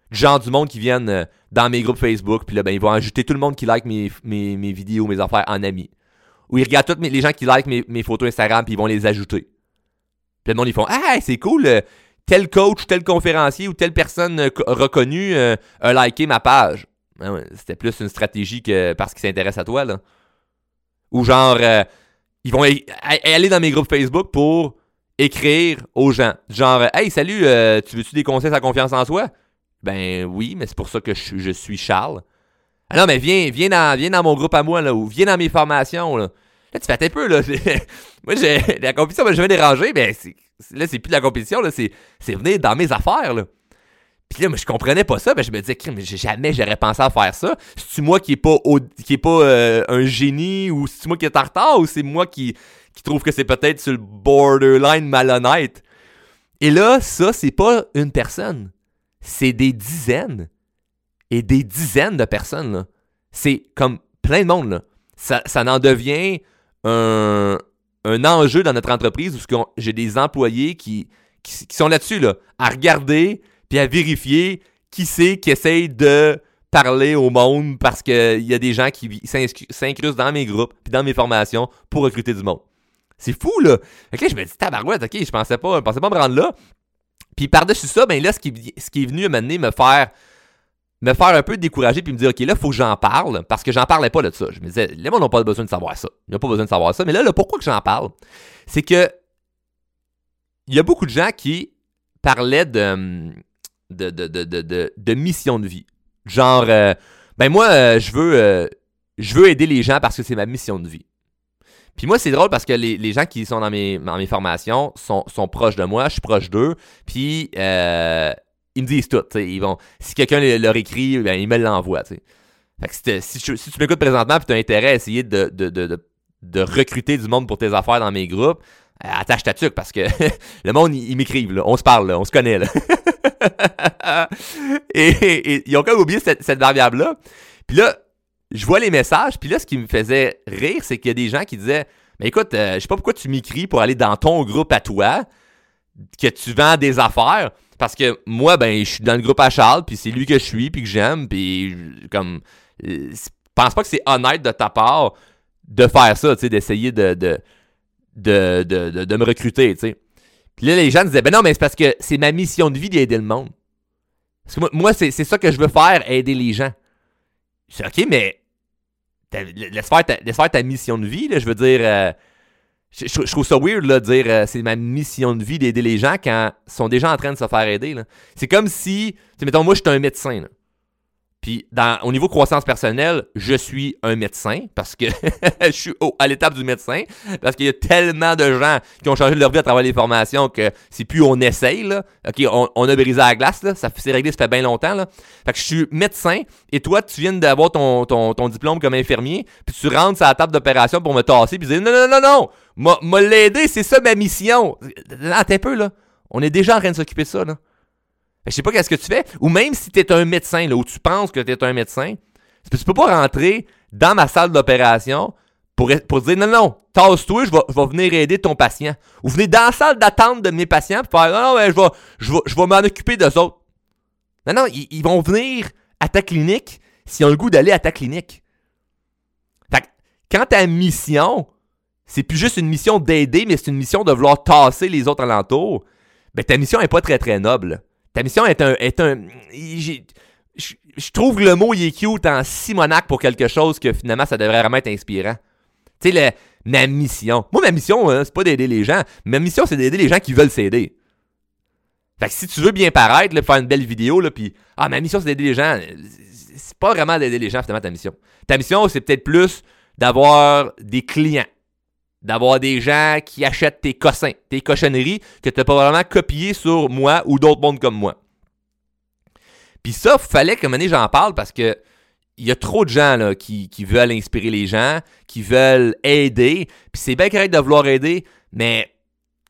Genre du monde qui viennent euh, dans mes groupes Facebook, puis là, ben, ils vont ajouter tout le monde qui like mes, mes, vidéos, mes affaires en amis. Ou ils regardent tous les gens qui like mes, photos Instagram, puis ils vont les ajouter. Puis le monde, ils font Ah, c'est cool, euh, tel coach, tel conférencier ou telle personne euh, reconnue a liké ma page. Ben c'était plus une stratégie que parce qu'ils s'intéressent à toi, là. Ou genre, ils vont aller dans mes groupes Facebook pour écrire aux gens. Genre, hey, salut, tu veux-tu des conseils à confiance en soi? Ben oui, mais c'est pour ça que je, suis Charles. Ah non, mais viens, viens, dans, viens dans mon groupe à moi, là, ou viens dans mes formations, là. Là, tu fais un peu, là. moi, j'ai, la compétition, je vais déranger, mais là, c'est plus de la compétition, là, c'est, venir dans mes affaires, là. Puis là, moi, je comprenais pas ça, ben je me disais, mais jamais j'aurais pensé à faire ça. C'est-tu moi qui est pas, qui est pas euh, un génie, ou c'est-tu moi qui est en retard, ou c'est moi qui, qui trouve que c'est peut-être sur le borderline malhonnête? Et là, ça, c'est pas une personne c'est des dizaines et des dizaines de personnes. C'est comme plein de monde. Là. Ça, ça en devient un, enjeu dans notre entreprise où j'ai des employés qui, qui, sont là-dessus, là, à regarder puis à vérifier qui c'est qui essaye de parler au monde parce qu'il y a des gens qui s'incrustent dans mes groupes puis dans mes formations pour recruter du monde. C'est fou, là. Fait je me dis, tabarouette, ok, je pensais pas, je pensais pas me rendre là. Puis par-dessus ça, ben là, ce qui, ce qui est venu m'amener me faire me faire un peu décourager puis me dire OK, là, faut que j'en parle parce que j'en parlais pas de ça. Je me disais, les gens n'ont pas besoin de savoir ça. Ils n'ont pas besoin de savoir ça. Mais là, le pourquoi que j'en parle, c'est que il y a beaucoup de gens qui parlaient de, de, de, de, mission de vie. Genre, euh, ben moi, euh, je veux, euh, je veux aider les gens parce que c'est ma mission de vie. Puis moi, c'est drôle parce que les, gens qui sont dans mes, dans mes formations sont, sont proches de moi, je suis proche d'eux, puis euh, ils me disent tout. Ils vont, si quelqu'un leur écrit, ben, ils me l'envoient. Fait que si, tu, si tu m'écoutes présentement et tu as intérêt à essayer de, de, de, de, recruter du monde pour tes affaires dans mes groupes, euh, attache ta tuque parce que le monde, ils, m'écrivent. On se parle, on se connaît. Là. et, ils ont quand même oublié cette, cette variable-là. Puis là, je vois les messages, puis là, ce qui me faisait rire, c'est qu'il y a des gens qui disaient Mais écoute, euh, je sais pas pourquoi tu m'écris pour aller dans ton groupe à toi, que tu vends des affaires. Parce que moi, ben, je suis dans le groupe à Charles, puis c'est lui que je suis, puis que j'aime, puis comme. Euh, pense pas que c'est honnête de ta part de faire ça, tu d'essayer de de, me recruter, tu. Puis là, les gens disaient Ben non, mais c'est parce que c'est ma mission de vie d'aider le monde. Moi, moi c'est ça que je veux faire, aider les gens. Je dis, OK, mais laisse faire, ta, mission de vie. Je veux dire, euh, je, trouve ça weird de dire euh, c'est ma mission de vie d'aider les gens quand ils sont déjà en train de se faire aider. C'est comme si, mettons, moi, je suis un médecin. Puis au niveau croissance personnelle, je suis un médecin parce que je suis à l'étape du médecin parce qu'il y a tellement de gens qui ont changé leur vie à travers les formations que c'est plus on essaye là. OK, on, a brisé la glace là, ça s'est réglé ça fait bien longtemps là. Fait que je suis médecin et toi tu viens d'avoir ton, ton, ton, diplôme comme infirmier, puis tu rentres à la table d'opération pour me tasser puis dire non non non non, non, m'a l'aider, c'est ça ma mission. Attends un peu là. On est déjà en train de s'occuper de ça là. Je sais pas qu'est-ce que tu fais. Ou même si tu es un médecin, là, ou tu penses que tu es un médecin, tu peux pas rentrer dans ma salle d'opération pour, pour dire non, non, tasse-toi, je vais, venir aider ton patient. Ou venez dans la salle d'attente de mes patients pour faire non, non, je vais, je vais, je m'en occuper d'eux autres. Non, non, ils, vont venir à ta clinique s'ils ont le goût d'aller à ta clinique. Quand ta mission, c'est plus juste une mission d'aider, mais c'est une mission de vouloir tasser les autres alentours, ben ta mission est pas très très noble. Ta mission est un. Est je trouve le mot il est cute en simonac pour quelque chose que finalement ça devrait vraiment être inspirant. Tu sais, ma mission. Moi, ma mission, hein, c'est pas d'aider les gens. Ma mission, c'est d'aider les gens qui veulent s'aider. Fait que si tu veux bien paraître, faire une belle vidéo, là, puis ah, ma mission, c'est d'aider les gens, c'est pas vraiment d'aider les gens, finalement, ta mission. Ta mission, c'est peut-être plus d'avoir des clients. D'avoir des gens qui achètent tes cossins, tes cochonneries que tu as probablement copiées sur moi ou d'autres mondes comme moi. Puis ça, fallait que un j'en parle parce que il y a trop de gens là, qui, veulent inspirer les gens, qui veulent aider. Puis c'est bien correct de vouloir aider, mais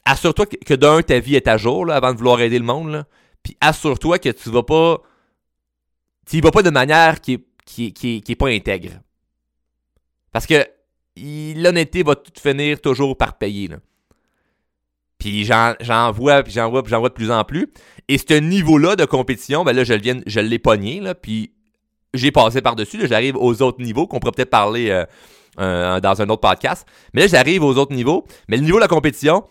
assure-toi que, d'un, ta vie est à jour avant de vouloir aider le monde. Puis assure-toi que tu vas pas. Tu y vas pas de manière qui est, qui, qui, qui est pas intègre. Parce que l'honnêteté va tout finir toujours par payer. Puis j'en vois, puis j'en vois, puis j'en vois de plus en plus. Et ce niveau-là de compétition, ben là, je, viens, je l'ai pogné, là, puis j'ai passé par-dessus. J'arrive aux autres niveaux qu'on pourrait peut-être parler euh, dans un autre podcast. Mais là, j'arrive aux autres niveaux. Mais le niveau de la compétition,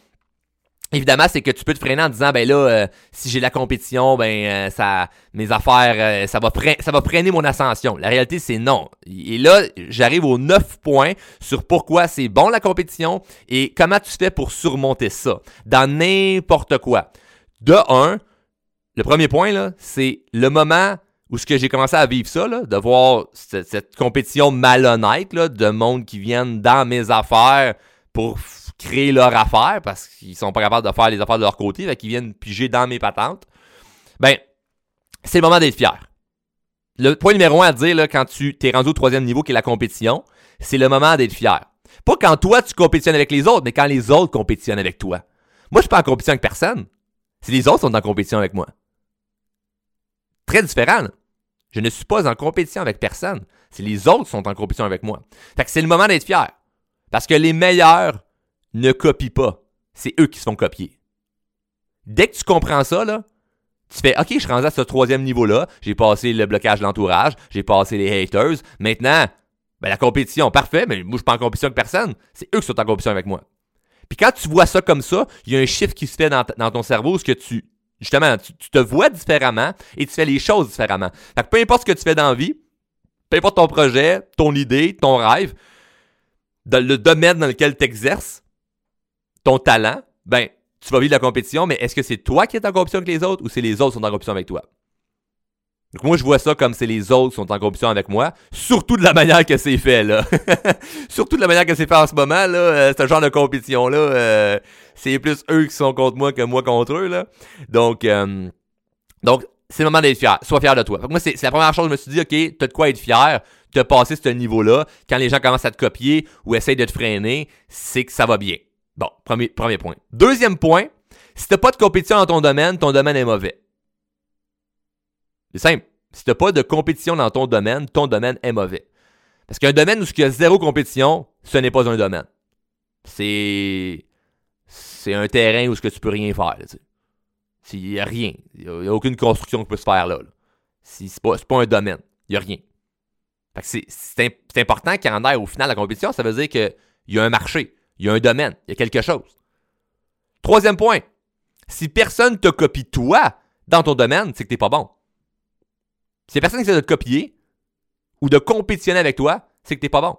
Évidemment, c'est que tu peux te freiner en disant ben là, euh, si j'ai la compétition, ben ça, mes affaires, ça va ça va freiner mon ascension. La réalité, c'est non. Et là, j'arrive aux 9 points sur pourquoi c'est bon la compétition et comment tu fais pour surmonter ça dans n'importe quoi. De un, le premier point là, c'est le moment où ce que j'ai commencé à vivre ça, là, de voir cette, compétition malhonnête là, de monde qui viennent dans mes affaires pour créer leur affaire parce qu'ils sont pas capables de faire les affaires de leur côté, qu'ils viennent piger dans mes patentes. Ben, c'est le moment d'être fier. Le point numéro un à dire quand tu t'es rendu au troisième niveau qui est la compétition, c'est le moment d'être fier. Pas quand toi tu compétitionnes avec les autres, mais quand les autres compétitionnent avec toi. Moi, je suis pas en compétition avec personne. C'est les autres qui sont en compétition avec moi. Très différent. Je ne suis pas en compétition avec personne. C'est les autres qui sont en compétition avec moi. Fait que c'est le moment d'être fier. Parce que les meilleurs ne copient pas. C'est eux qui se font copier. Dès que tu comprends ça, là, tu fais OK, je suis rendu à ce troisième niveau-là. J'ai passé le blocage de l'entourage, j'ai passé les haters. Maintenant, ben, la compétition, parfait, mais moi, je suis pas en compétition avec personne. C'est eux qui sont en compétition avec moi. Puis quand tu vois ça comme ça, il y a un chiffre qui se fait dans, ton cerveau, ce que tu Justement, tu, te vois différemment et tu fais les choses différemment. Fait que peu importe ce que tu fais dans la vie, peu importe ton projet, ton idée, ton rêve, le domaine dans lequel tu exerces, ton talent, ben, tu vas vivre la compétition, mais est-ce que c'est toi qui es en compétition avec les autres ou c'est les autres qui sont en compétition avec toi? Donc moi, je vois ça comme c'est les autres qui sont en compétition avec moi, surtout de la manière que c'est fait, là. surtout de la manière que c'est fait en ce moment, là, euh, ce genre de compétition-là, euh, c'est plus eux qui sont contre moi que moi contre eux, là. Donc, euh, donc c'est le moment d'être fier. Sois fier de toi. moi, c'est la première chose, je me suis dit, OK, t'as de quoi être fier, t'as passé ce niveau-là. Quand les gens commencent à te copier ou essayent de te freiner, c'est que ça va bien. Bon, premier, premier point. Deuxième point, si t'as pas de compétition dans ton domaine, ton domaine est mauvais. C'est simple. Si tu n'as pas de compétition dans ton domaine, ton domaine est mauvais. Parce qu'un domaine où il y a zéro compétition, ce n'est pas un domaine. C'est. C'est un terrain où ce que tu peux rien faire. Il n'y a rien. Il n'y a, aucune construction qui peut se faire là. Ce C'est pas, pas un domaine. Il n'y a rien. C'est important qu'il y au final la compétition. Ça veut dire qu'il y a un marché, il y a un domaine, il y a quelque chose. Troisième point. Si personne te copie toi dans ton domaine, c'est que tu pas bon. Si personne qui essaie de te copier ou de compétitionner avec toi, c'est que t'es pas bon.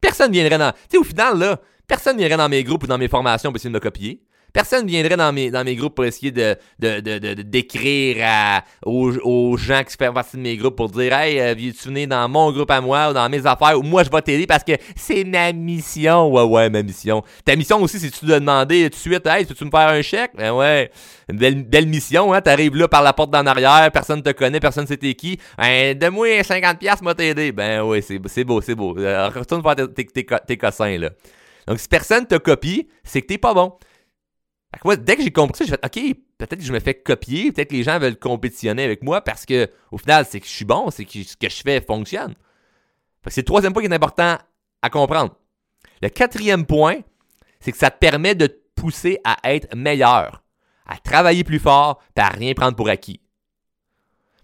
Personne viendrait dans. Tu sais, au final, là, personne viendrait dans mes groupes ou dans mes formations pour essayer de me copier. Personne ne viendrait dans mes, dans mes groupes pour essayer de, d'écrire aux, gens qui font partie de mes groupes pour dire Hey, euh, viens-tu venir dans mon groupe à moi ou dans mes affaires ou moi je vais t'aider parce que c'est ma mission. Ouais, ouais, ma mission. Ta mission aussi, c'est tu de demander tout de suite Hey, peux-tu me faire un chèque? Ben ouais. Belle, belle mission, hein. T'arrives là par la porte d'en arrière, personne te connaît, personne sait t'es qui. Ben, donne-moi 50$, moi t'aider. Ben ouais, c'est, c'est beau, c'est beau. Euh, retourne faire tes cossins, là. Donc, si personne te copie, c'est que t'es pas bon dès que j'ai compris ça, j'ai fait OK, peut-être que je me fais copier, peut-être que les gens veulent compétitionner avec moi parce que au final, c'est que je suis bon, c'est que ce que je fais fonctionne. c'est le troisième point qui est important à comprendre. Le quatrième point, c'est que ça te permet de te pousser à être meilleur, à travailler plus fort, à rien prendre pour acquis.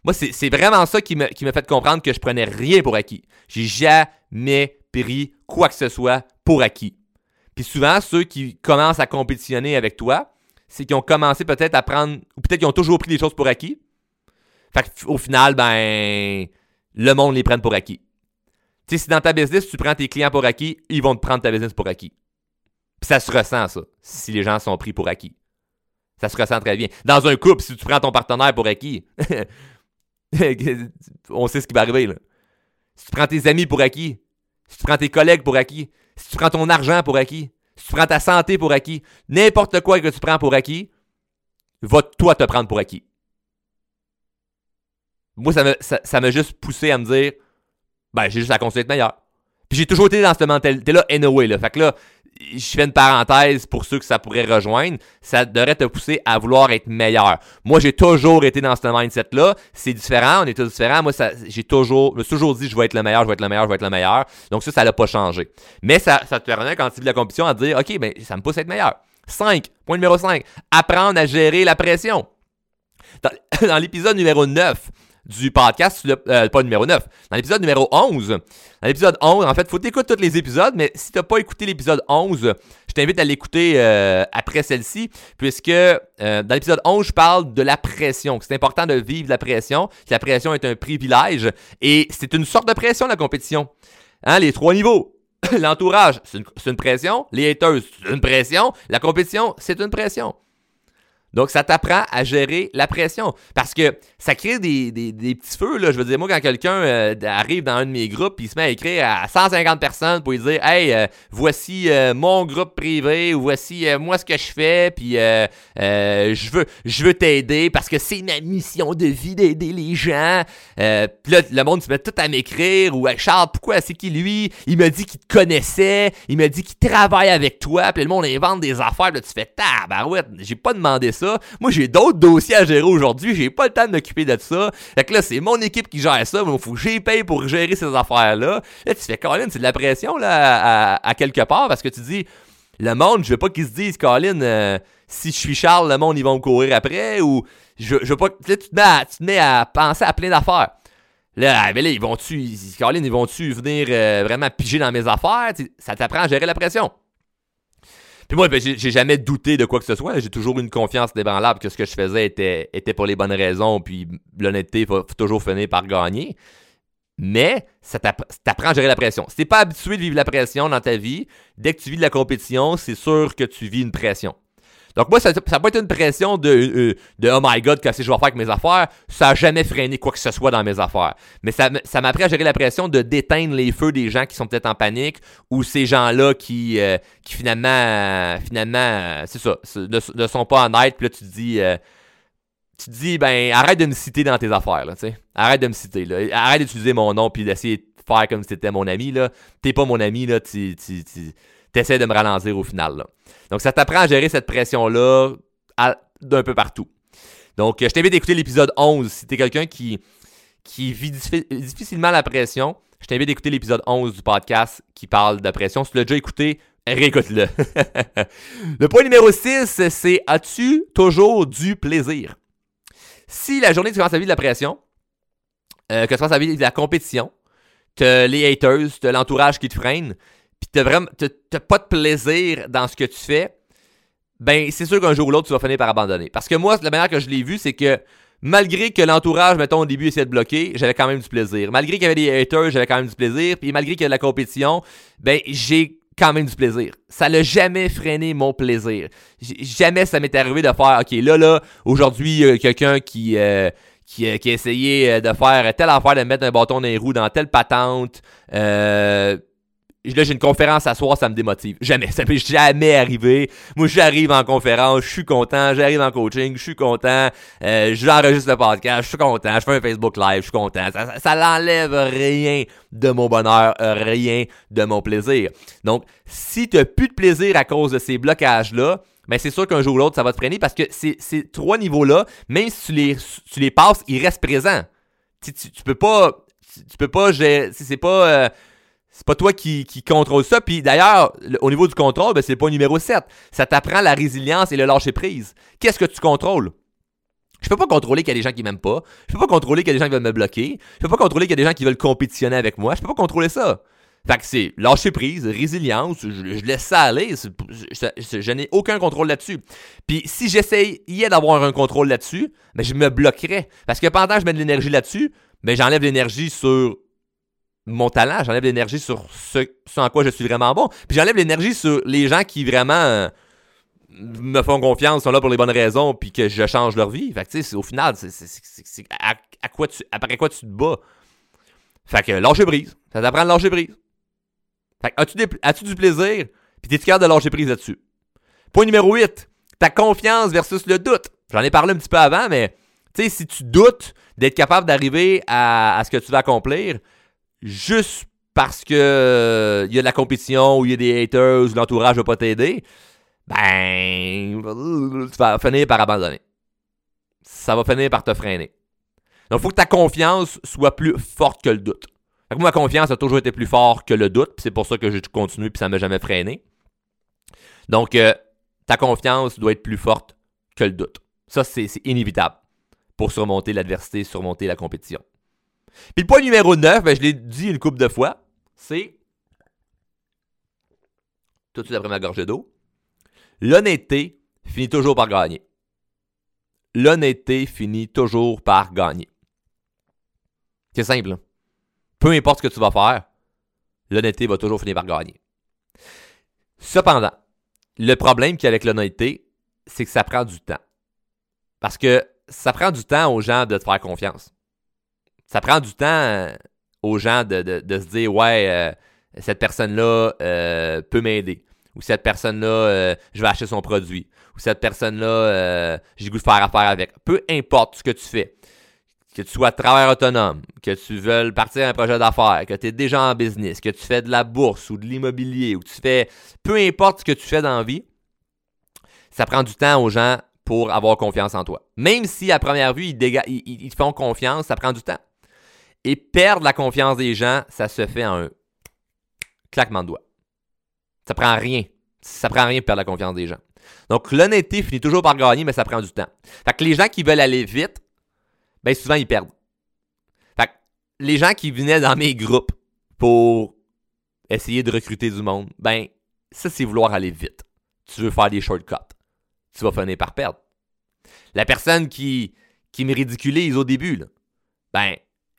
Moi, c'est vraiment ça qui m'a qui fait comprendre que je prenais rien pour acquis. J'ai jamais pris quoi que ce soit pour acquis. Puis souvent, ceux qui commencent à compétitionner avec toi, c'est qu'ils ont commencé peut-être à prendre, ou peut-être qu'ils ont toujours pris des choses pour acquis. Fait qu'au final, ben, le monde les prenne pour acquis. Tu sais, si dans ta business, tu prends tes clients pour acquis, ils vont te prendre ta business pour acquis. Puis ça se ressent, ça, si les gens sont pris pour acquis. Ça se ressent très bien. Dans un couple, si tu prends ton partenaire pour acquis, on sait ce qui va arriver, là. Si tu prends tes amis pour acquis, si tu prends tes collègues pour acquis, si tu prends ton argent pour acquis, si tu prends ta santé pour acquis, n'importe quoi que tu prends pour acquis, va toi te prendre pour acquis. Moi, ça m'a ça, juste poussé à me dire, ben, j'ai juste à continuer d'être meilleur. Puis j'ai toujours été dans cette mentalité-là, anyway, là. Fait que là, je fais une parenthèse pour ceux que ça pourrait rejoindre, ça devrait te pousser à vouloir être meilleur. Moi, j'ai toujours été dans ce mindset-là. C'est différent, on est tous différents. Moi, j'ai toujours, je me toujours dit, je vais être le meilleur, je vais être le meilleur, je vais être le meilleur. Donc ça, ça n'a pas changé. Mais ça, ça te permet, quand tu vis la compétition, à dire, OK, ben, ça me pousse à être meilleur. 5. Point numéro 5. Apprendre à gérer la pression. dans l'épisode numéro 9, du podcast, euh, pas numéro 9, dans l'épisode numéro 11. Dans l'épisode 11, en fait, faut écouter tous les épisodes, mais si tu n'as pas écouté l'épisode 11, je t'invite à l'écouter euh, après celle-ci, puisque euh, dans l'épisode 11, je parle de la pression, c'est important de vivre la pression, que la pression est un privilège, et c'est une sorte de pression, la compétition. Hein, les trois niveaux. L'entourage, c'est une, une pression. Les haters, c'est une pression. La compétition, c'est une pression. Donc, ça t'apprend à gérer la pression. Parce que ça crée des, petits feux. Là. Je veux dire, moi, quand quelqu'un euh, arrive dans un de mes groupes, il se met à écrire à 150 personnes pour lui dire Hey, euh, voici euh, mon groupe privé, ou voici moi ce que je fais, puis je veux, je veux t'aider parce que c'est ma mission de vie d'aider les gens. puis là, le monde se met tout à m'écrire, ou Charles, pourquoi c'est qui lui? Il me dit qu'il te connaissait, il me dit qu'il travaille avec toi, puis le monde invente des affaires, là, tu fais tabarouette, j'ai pas demandé ça. Moi, j'ai d'autres dossiers à gérer aujourd'hui. J'ai pas le temps de m'occuper de ça. Fait que là, c'est mon équipe qui gère ça. Mais faut que j'y paye pour gérer ces affaires-là. Là, tu fais, Colin, c'est de la pression, là, à, quelque part, parce que tu dis, le monde, je veux pas qu'ils se disent, Colin, euh, si je suis Charles, le monde, ils vont me courir après, ou je, veux pas. Là, tu te, mets à, penser à plein d'affaires. Là, ah, là, ils vont-tu, Colin, ils vont-tu venir euh, vraiment piger dans mes affaires? ça t'apprend à gérer la pression. Puis moi, ben, j'ai jamais douté de quoi que ce soit. J'ai toujours une confiance débranlable que ce que je faisais était, pour les bonnes raisons. Puis l'honnêteté faut, toujours finir par gagner. Mais ça t'apprend à gérer la pression. Si t'es pas habitué de vivre la pression dans ta vie, dès que tu vis de la compétition, c'est sûr que tu vis une pression. Donc moi, ça n'a pas été une pression de, euh, de Oh my God, qu'est-ce que je vais faire avec mes affaires? Ça n'a jamais freiné quoi que ce soit dans mes affaires. Mais ça, ça m'a appris à gérer la pression de d'éteindre les feux des gens qui sont peut-être en panique ou ces gens-là qui, euh, qui finalement, finalement, c'est ça, ne, sont pas honnêtes. Puis là, tu te dis... Euh, tu te dis, ben, arrête de me citer dans tes affaires, là, tu sais. Arrête de me citer, là. Arrête d'utiliser mon nom puis d'essayer de faire comme si t'étais mon ami, là. T'es pas mon ami, là. Tu, t'essaies de me ralentir au final. Là. Donc, ça t'apprend à gérer cette pression-là d'un peu partout. Donc, je t'invite à écouter l'épisode 11. Si t'es quelqu'un qui, qui vit difficilement la pression, je t'invite à écouter l'épisode 11 du podcast qui parle de pression. Si tu l'as déjà écouté, réécoute-le. le point numéro 6, c'est as-tu toujours du plaisir? Si la journée tu commences à vivre de la pression, euh, que tu commences à vivre de la compétition, t'as les haters, l'entourage qui te freine, puis t'as vraiment t'as pas de plaisir dans ce que tu fais, ben c'est sûr qu'un jour ou l'autre, tu vas finir par abandonner. Parce que moi, la manière que je l'ai vu, c'est que malgré que l'entourage, mettons, au début, essayait de bloquer, j'avais quand même du plaisir. Malgré qu'il y avait des haters, j'avais quand même du plaisir. Puis malgré qu'il y a de la compétition, ben j'ai quand même du plaisir. Ça n'a jamais freiné mon plaisir. jamais ça m'est arrivé de faire, OK, là, là, aujourd'hui, quelqu'un qui... Euh, qui, euh, qui, a essayé de faire telle affaire, de mettre un bâton dans les roues dans telle patente. Euh, Là, j'ai une conférence à soir, ça me démotive. Jamais. Ça m'est jamais arrivé. Moi, j'arrive en conférence, je suis content. J'arrive en coaching, je suis content. Euh, j'enregistre le podcast, je suis content. Je fais un Facebook Live, je suis content. Ça, ça, n'enlève rien de mon bonheur, rien de mon plaisir. Donc, si tu n'as plus de plaisir à cause de ces blocages-là, ben c'est sûr qu'un jour ou l'autre, ça va te freiner parce que ces, ces trois niveaux-là, même si tu les, tu les passes, ils restent présents. Tu, tu, peux pas... Tu, peux pas gérer... C'est pas... Euh, c'est pas toi qui, qui contrôle ça. Puis d'ailleurs, au niveau du contrôle, ben, c'est pas numéro 7. Ça t'apprend la résilience et le lâcher prise. Qu'est-ce que tu contrôles? Je peux pas contrôler qu'il y a des gens qui m'aiment pas. Je peux pas contrôler qu'il y a des gens qui veulent me bloquer. Je peux pas contrôler qu'il y a des gens qui veulent compétitionner avec moi. Je peux pas contrôler ça. Fait que c'est lâcher prise, résilience, je, laisse ça aller. je, n'ai aucun contrôle là-dessus. Puis si j'essayais d'avoir un contrôle là-dessus, ben je me bloquerais. Parce que pendant que je mets de l'énergie là-dessus, ben j'enlève l'énergie sur mon talent, j'enlève l'énergie sur ce, en quoi je suis vraiment bon. Puis j'enlève l'énergie sur les gens qui vraiment euh, me font confiance, sont là pour les bonnes raisons, puis que je change leur vie. Fait que tu sais, au final, c'est à, quoi tu, après quoi tu te bats. Fait que lâcher brise. Ça t'apprend à lâcher brise. Fait que as-tu, as-tu du plaisir, puis t'es-tu capable de lâcher prise là-dessus? Point numéro 8, ta confiance versus le doute. J'en ai parlé un petit peu avant, mais tu sais, si tu doutes d'être capable d'arriver à, à ce que tu vas accomplir, juste parce que il y a de la compétition ou il y a des haters ou l'entourage va pas t'aider, ben, tu vas finir par abandonner. Ça va finir par te freiner. Donc, faut que ta confiance soit plus forte que le doute. Ma confiance a toujours été plus forte que le doute, c'est pour ça que j'ai continué, puis ça m'a jamais freiné. Donc, euh, ta confiance doit être plus forte que le doute. Ça, c'est inévitable pour surmonter l'adversité, surmonter la compétition. Puis le point numéro 9, ben, je l'ai dit une couple de fois, c'est, tout de suite après ma gorgée d'eau, l'honnêteté finit toujours par gagner. L'honnêteté finit toujours par gagner. C'est simple. là. Peu importe ce que tu vas faire, l'honnêteté va toujours finir par gagner. Cependant, le problème qu'il y a avec l'honnêteté, c'est que ça prend du temps. Parce que ça prend du temps aux gens de te faire confiance. Ça prend du temps euh, aux gens de, se dire Ouais, euh, cette personne-là euh, peut m'aider. Ou cette personne-là, je vais acheter son produit. Ou cette personne-là, j'ai le goût de faire affaire avec. Peu importe ce que tu fais. Que tu sois travailleur autonome, que tu veuilles partir un projet d'affaires, que tu es déjà en business, que tu fais de la bourse ou de l'immobilier, ou que tu fais. Peu importe ce que tu fais dans la vie, ça prend du temps aux gens pour avoir confiance en toi. Même si à première vue, ils- ils- ils te font confiance, ça prend du temps. Et perdre la confiance des gens, ça se fait en un claquement de doigts. Ça prend rien. Ça prend rien pour perdre la confiance des gens. Donc, l'honnêteté finit toujours par gagner, mais ça prend du temps. Fait que les gens qui veulent aller vite, ben souvent, ils perdent. Fait les gens qui venaient dans mes groupes pour essayer de recruter du monde, ben, ça, c'est vouloir aller vite. Tu veux faire des shortcuts. Tu vas finir par perdre. La personne qui, qui me ridiculise au début, là, ben,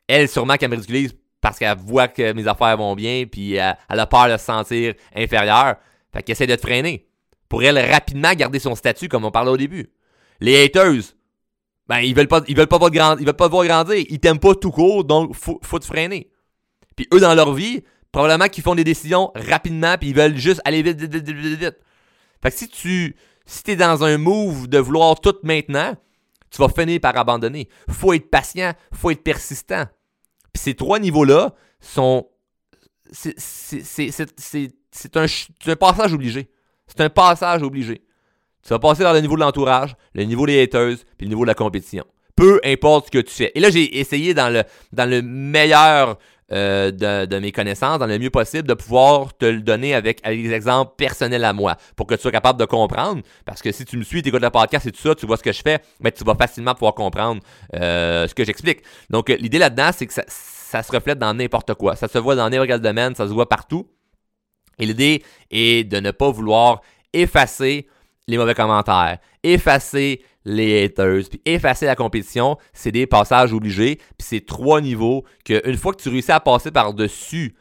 elle, sûrement qu'elle me parce qu'elle voit que mes affaires vont bien, puis elle a peur de se sentir inférieure. Fait qu'elle essaie de te freiner. Pour elle, rapidement garder son statut, comme on parlait au début. Les haters, ben, ils veulent pas, ils veulent pas voir grand- ils veulent pas te voir grandir. Ils t'aiment pas tout court, donc faut, faut te freiner. Puis eux, dans leur vie, probablement qu'ils font des décisions rapidement, puis ils veulent juste aller vite, vite, vite, vite, vite, vite. Fait que si tu, si t'es dans un move de vouloir tout maintenant, tu vas finir par abandonner. Faut être patient, faut être persistant. Puis ces trois niveaux-là sont. C'est un, un passage obligé. C'est un passage obligé. Tu vas passer dans le niveau de l'entourage, le niveau des haters, puis le niveau de la compétition. Peu importe ce que tu fais. Et là, j'ai essayé dans le, dans le meilleur euh, de, mes connaissances, dans le mieux possible, de pouvoir te le donner avec, des exemples personnels à moi, pour que tu sois capable de comprendre. Parce que si tu me suis, tu écoutes le podcast et tout ça, tu vois ce que je fais, mais tu vas facilement pouvoir comprendre euh, ce que j'explique. Donc, euh, l'idée là-dedans, c'est que ça, ça se reflète dans n'importe quoi. Ça se voit dans n'importe quel domaine, ça se voit partout. Et l'idée est de ne pas vouloir effacer les mauvais commentaires, effacer les haters, puis effacer la compétition, c'est des passages obligés, puis c'est trois niveaux que une fois que tu réussis à passer par-dessus,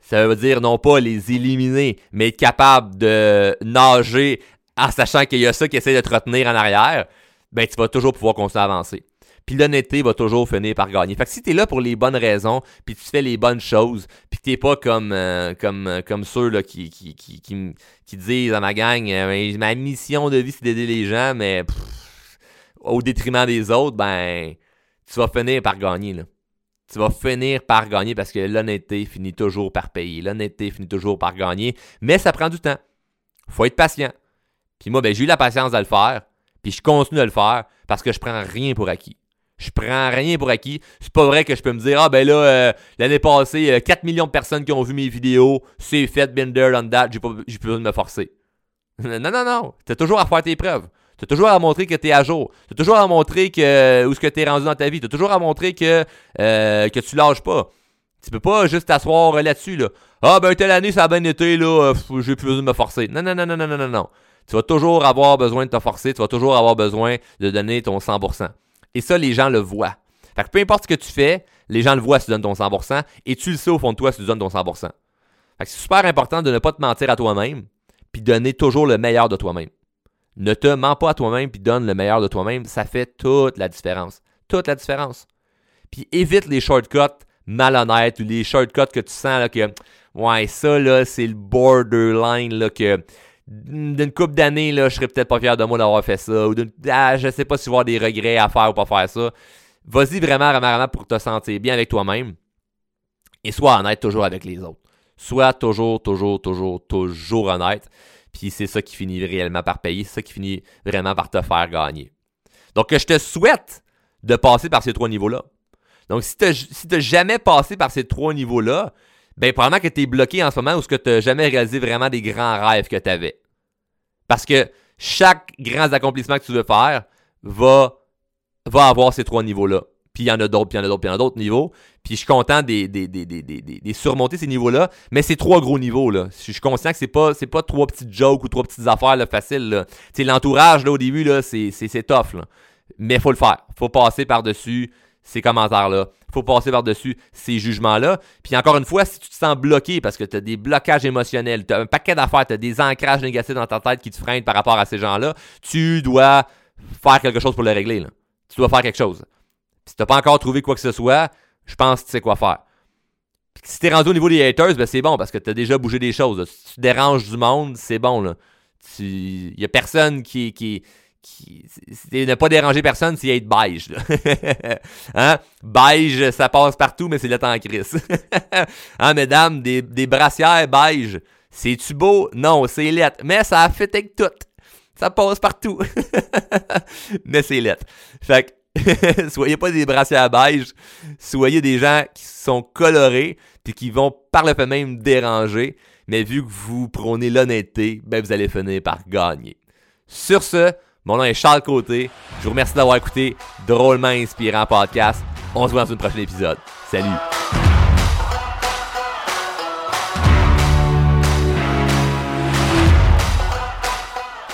ça veut dire non pas les éliminer, mais être capable de nager en sachant qu'il y a ça qui essaie de te retenir en arrière, ben tu vas toujours pouvoir continuer à avancer. Puis l'honnêteté va toujours finir par gagner. Fait que si t'es là pour les bonnes raisons, puis tu fais les bonnes choses, puis t'es pas comme, euh, euh, ceux qui, qui, qui, qui, disent à ma gang, euh, ma mission de vie c'est d'aider les gens, mais au détriment des autres, ben tu vas finir par gagner. Tu vas finir par gagner parce que l'honnêteté finit toujours par payer. L'honnêteté finit toujours par gagner, mais ça prend du temps. Faut être patient. Puis moi, ben, j'ai eu la patience de le faire, puis je continue de le faire parce que je prends rien pour acquis. Je prends rien pour acquis. C'est pas vrai que je peux me dire, ah ben là, euh, l'année passée, euh, 4 millions de personnes qui ont vu mes vidéos, c'est fait, been there, that, j'ai pas j'ai plus besoin de me forcer. non, non, non. T'as toujours à faire tes preuves. T'as toujours à montrer que t'es à jour. T'as toujours à montrer que où ce que t'es rendu dans ta vie. T'as toujours à montrer que, euh, que tu lâches pas. Tu peux pas juste t'asseoir euh, là-dessus, là. Ah ben telle année, ça a bien été, là, euh, j'ai plus besoin de me forcer. Non, non, non, non, non, non, non, non. Tu vas toujours avoir besoin de te forcer, tu vas toujours avoir besoin de donner ton 100%. Et ça, les gens le voient. Fait que peu importe ce que tu fais, les gens le voient si tu donnes ton 100%, et tu le sais au fond de toi si tu donnes ton 100%. Fait que c'est super important de ne pas te mentir à toi-même, puis donner toujours le meilleur de toi-même. Ne te mens pas à toi-même, puis donne le meilleur de toi-même. Ça fait toute la différence. Toute la différence. Puis évite les shortcuts malhonnêtes ou les shortcuts que tu sens que ouais, ça, là, c'est le borderline, là, que d'une couple d'années, là, je serais peut-être pas fier de moi d'avoir fait ça. Ou ah, je sais pas si avoir des regrets à faire ou pas faire ça. Vas-y vraiment, vraiment, vraiment pour te sentir bien avec toi-même. Et sois honnête toujours avec les autres. Sois toujours, toujours, toujours, toujours honnête. Puis c'est ça qui finit réellement par payer. C'est ça qui finit vraiment par te faire gagner. Donc, je te souhaite de passer par ces trois niveaux-là. Donc, si tu n'as jamais passé par ces trois niveaux-là, ben, probablement que tu es bloqué en ce moment ou que tu n'as jamais réalisé vraiment des grands rêves que tu avais. Parce que chaque grand accomplissement que tu veux faire va, va avoir ces trois niveaux-là. Puis il y en a d'autres, puis il y en a d'autres, puis il y en a d'autres niveaux. Puis je suis content des, surmonter ces niveaux-là. Mais c'est trois gros niveaux, là. Je suis conscient que c'est pas, c'est pas trois petites jokes ou trois petites affaires faciles. Là. l'entourage, là, au début, là, c'est, c'est, c'est tough. Là. Mais faut le faire. faut passer par-dessus ces commentaires-là. faut passer par-dessus ces jugements-là. Puis encore une fois, si tu te sens bloqué parce que tu as des blocages émotionnels, tu as un paquet d'affaires, tu as des ancrages négatifs dans ta tête qui te freinent par rapport à ces gens-là, tu dois faire quelque chose pour le régler. Tu dois faire quelque chose. Si tu n'as pas encore trouvé quoi que ce soit, je pense que tu sais quoi faire. Si tu es rendu au niveau des haters, ben c'est bon parce que tu as déjà bougé des choses. Si tu déranges du monde, c'est bon. Il n'y a personne qui, qui, qui ne pas déranger personne, c'est être beige. hein? Beige, ça passe partout, mais c'est le en crise. hein, mesdames, des, des brassières beige. C'est-tu beau? Non, c'est lettre. Mais ça a fait avec tout. Ça passe partout. mais c'est lettre. Fait que, soyez pas des brassières beige. Soyez des gens qui sont colorés puis qui vont par le fait même déranger. Mais vu que vous prônez l'honnêteté, ben vous allez finir par gagner. Sur ce, mon nom est Charles Côté. Je vous remercie d'avoir écouté Drôlement Inspirant Podcast. On se voit dans un prochain épisode. Salut!